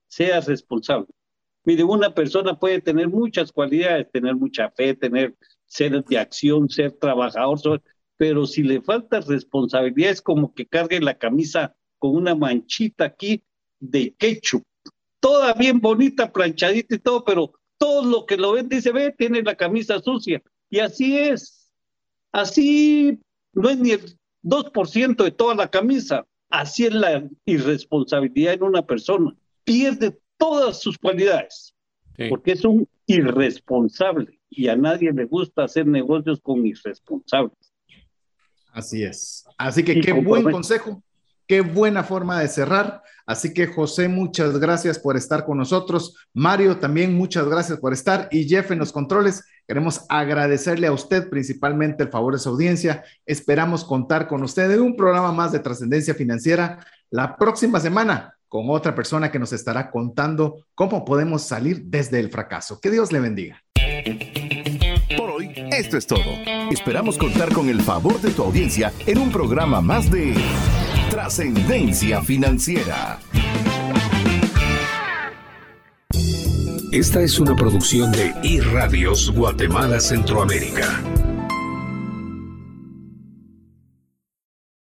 sea responsable. Mire, una persona puede tener muchas cualidades, tener mucha fe, tener ser de acción, ser trabajador, pero si le falta responsabilidad es como que cargue la camisa con una manchita aquí de ketchup, toda bien bonita, planchadita y todo, pero todos los que lo ven dice, ve, tiene la camisa sucia. Y así es. Así no es ni el 2% de toda la camisa. Así es la irresponsabilidad en una persona. Pierde todas sus cualidades porque es un irresponsable. y a nadie le gusta hacer negocios con irresponsables. Así es. Así que qué buen consejo, qué buena forma de cerrar. Así que José, muchas gracias por estar con nosotros. Mario, también muchas gracias por estar. Y Jeff en los controles, queremos agradecerle a usted principalmente el favor de su audiencia. Esperamos contar con usted en un programa más de trascendencia financiera la próxima semana con otra persona que nos estará contando cómo podemos salir desde el fracaso. Que Dios le bendiga. Por hoy, esto es todo. Esperamos contar con el favor de tu audiencia en un programa más de Trascendencia Financiera. Esta es una producción de iRadios Guatemala Centroamérica.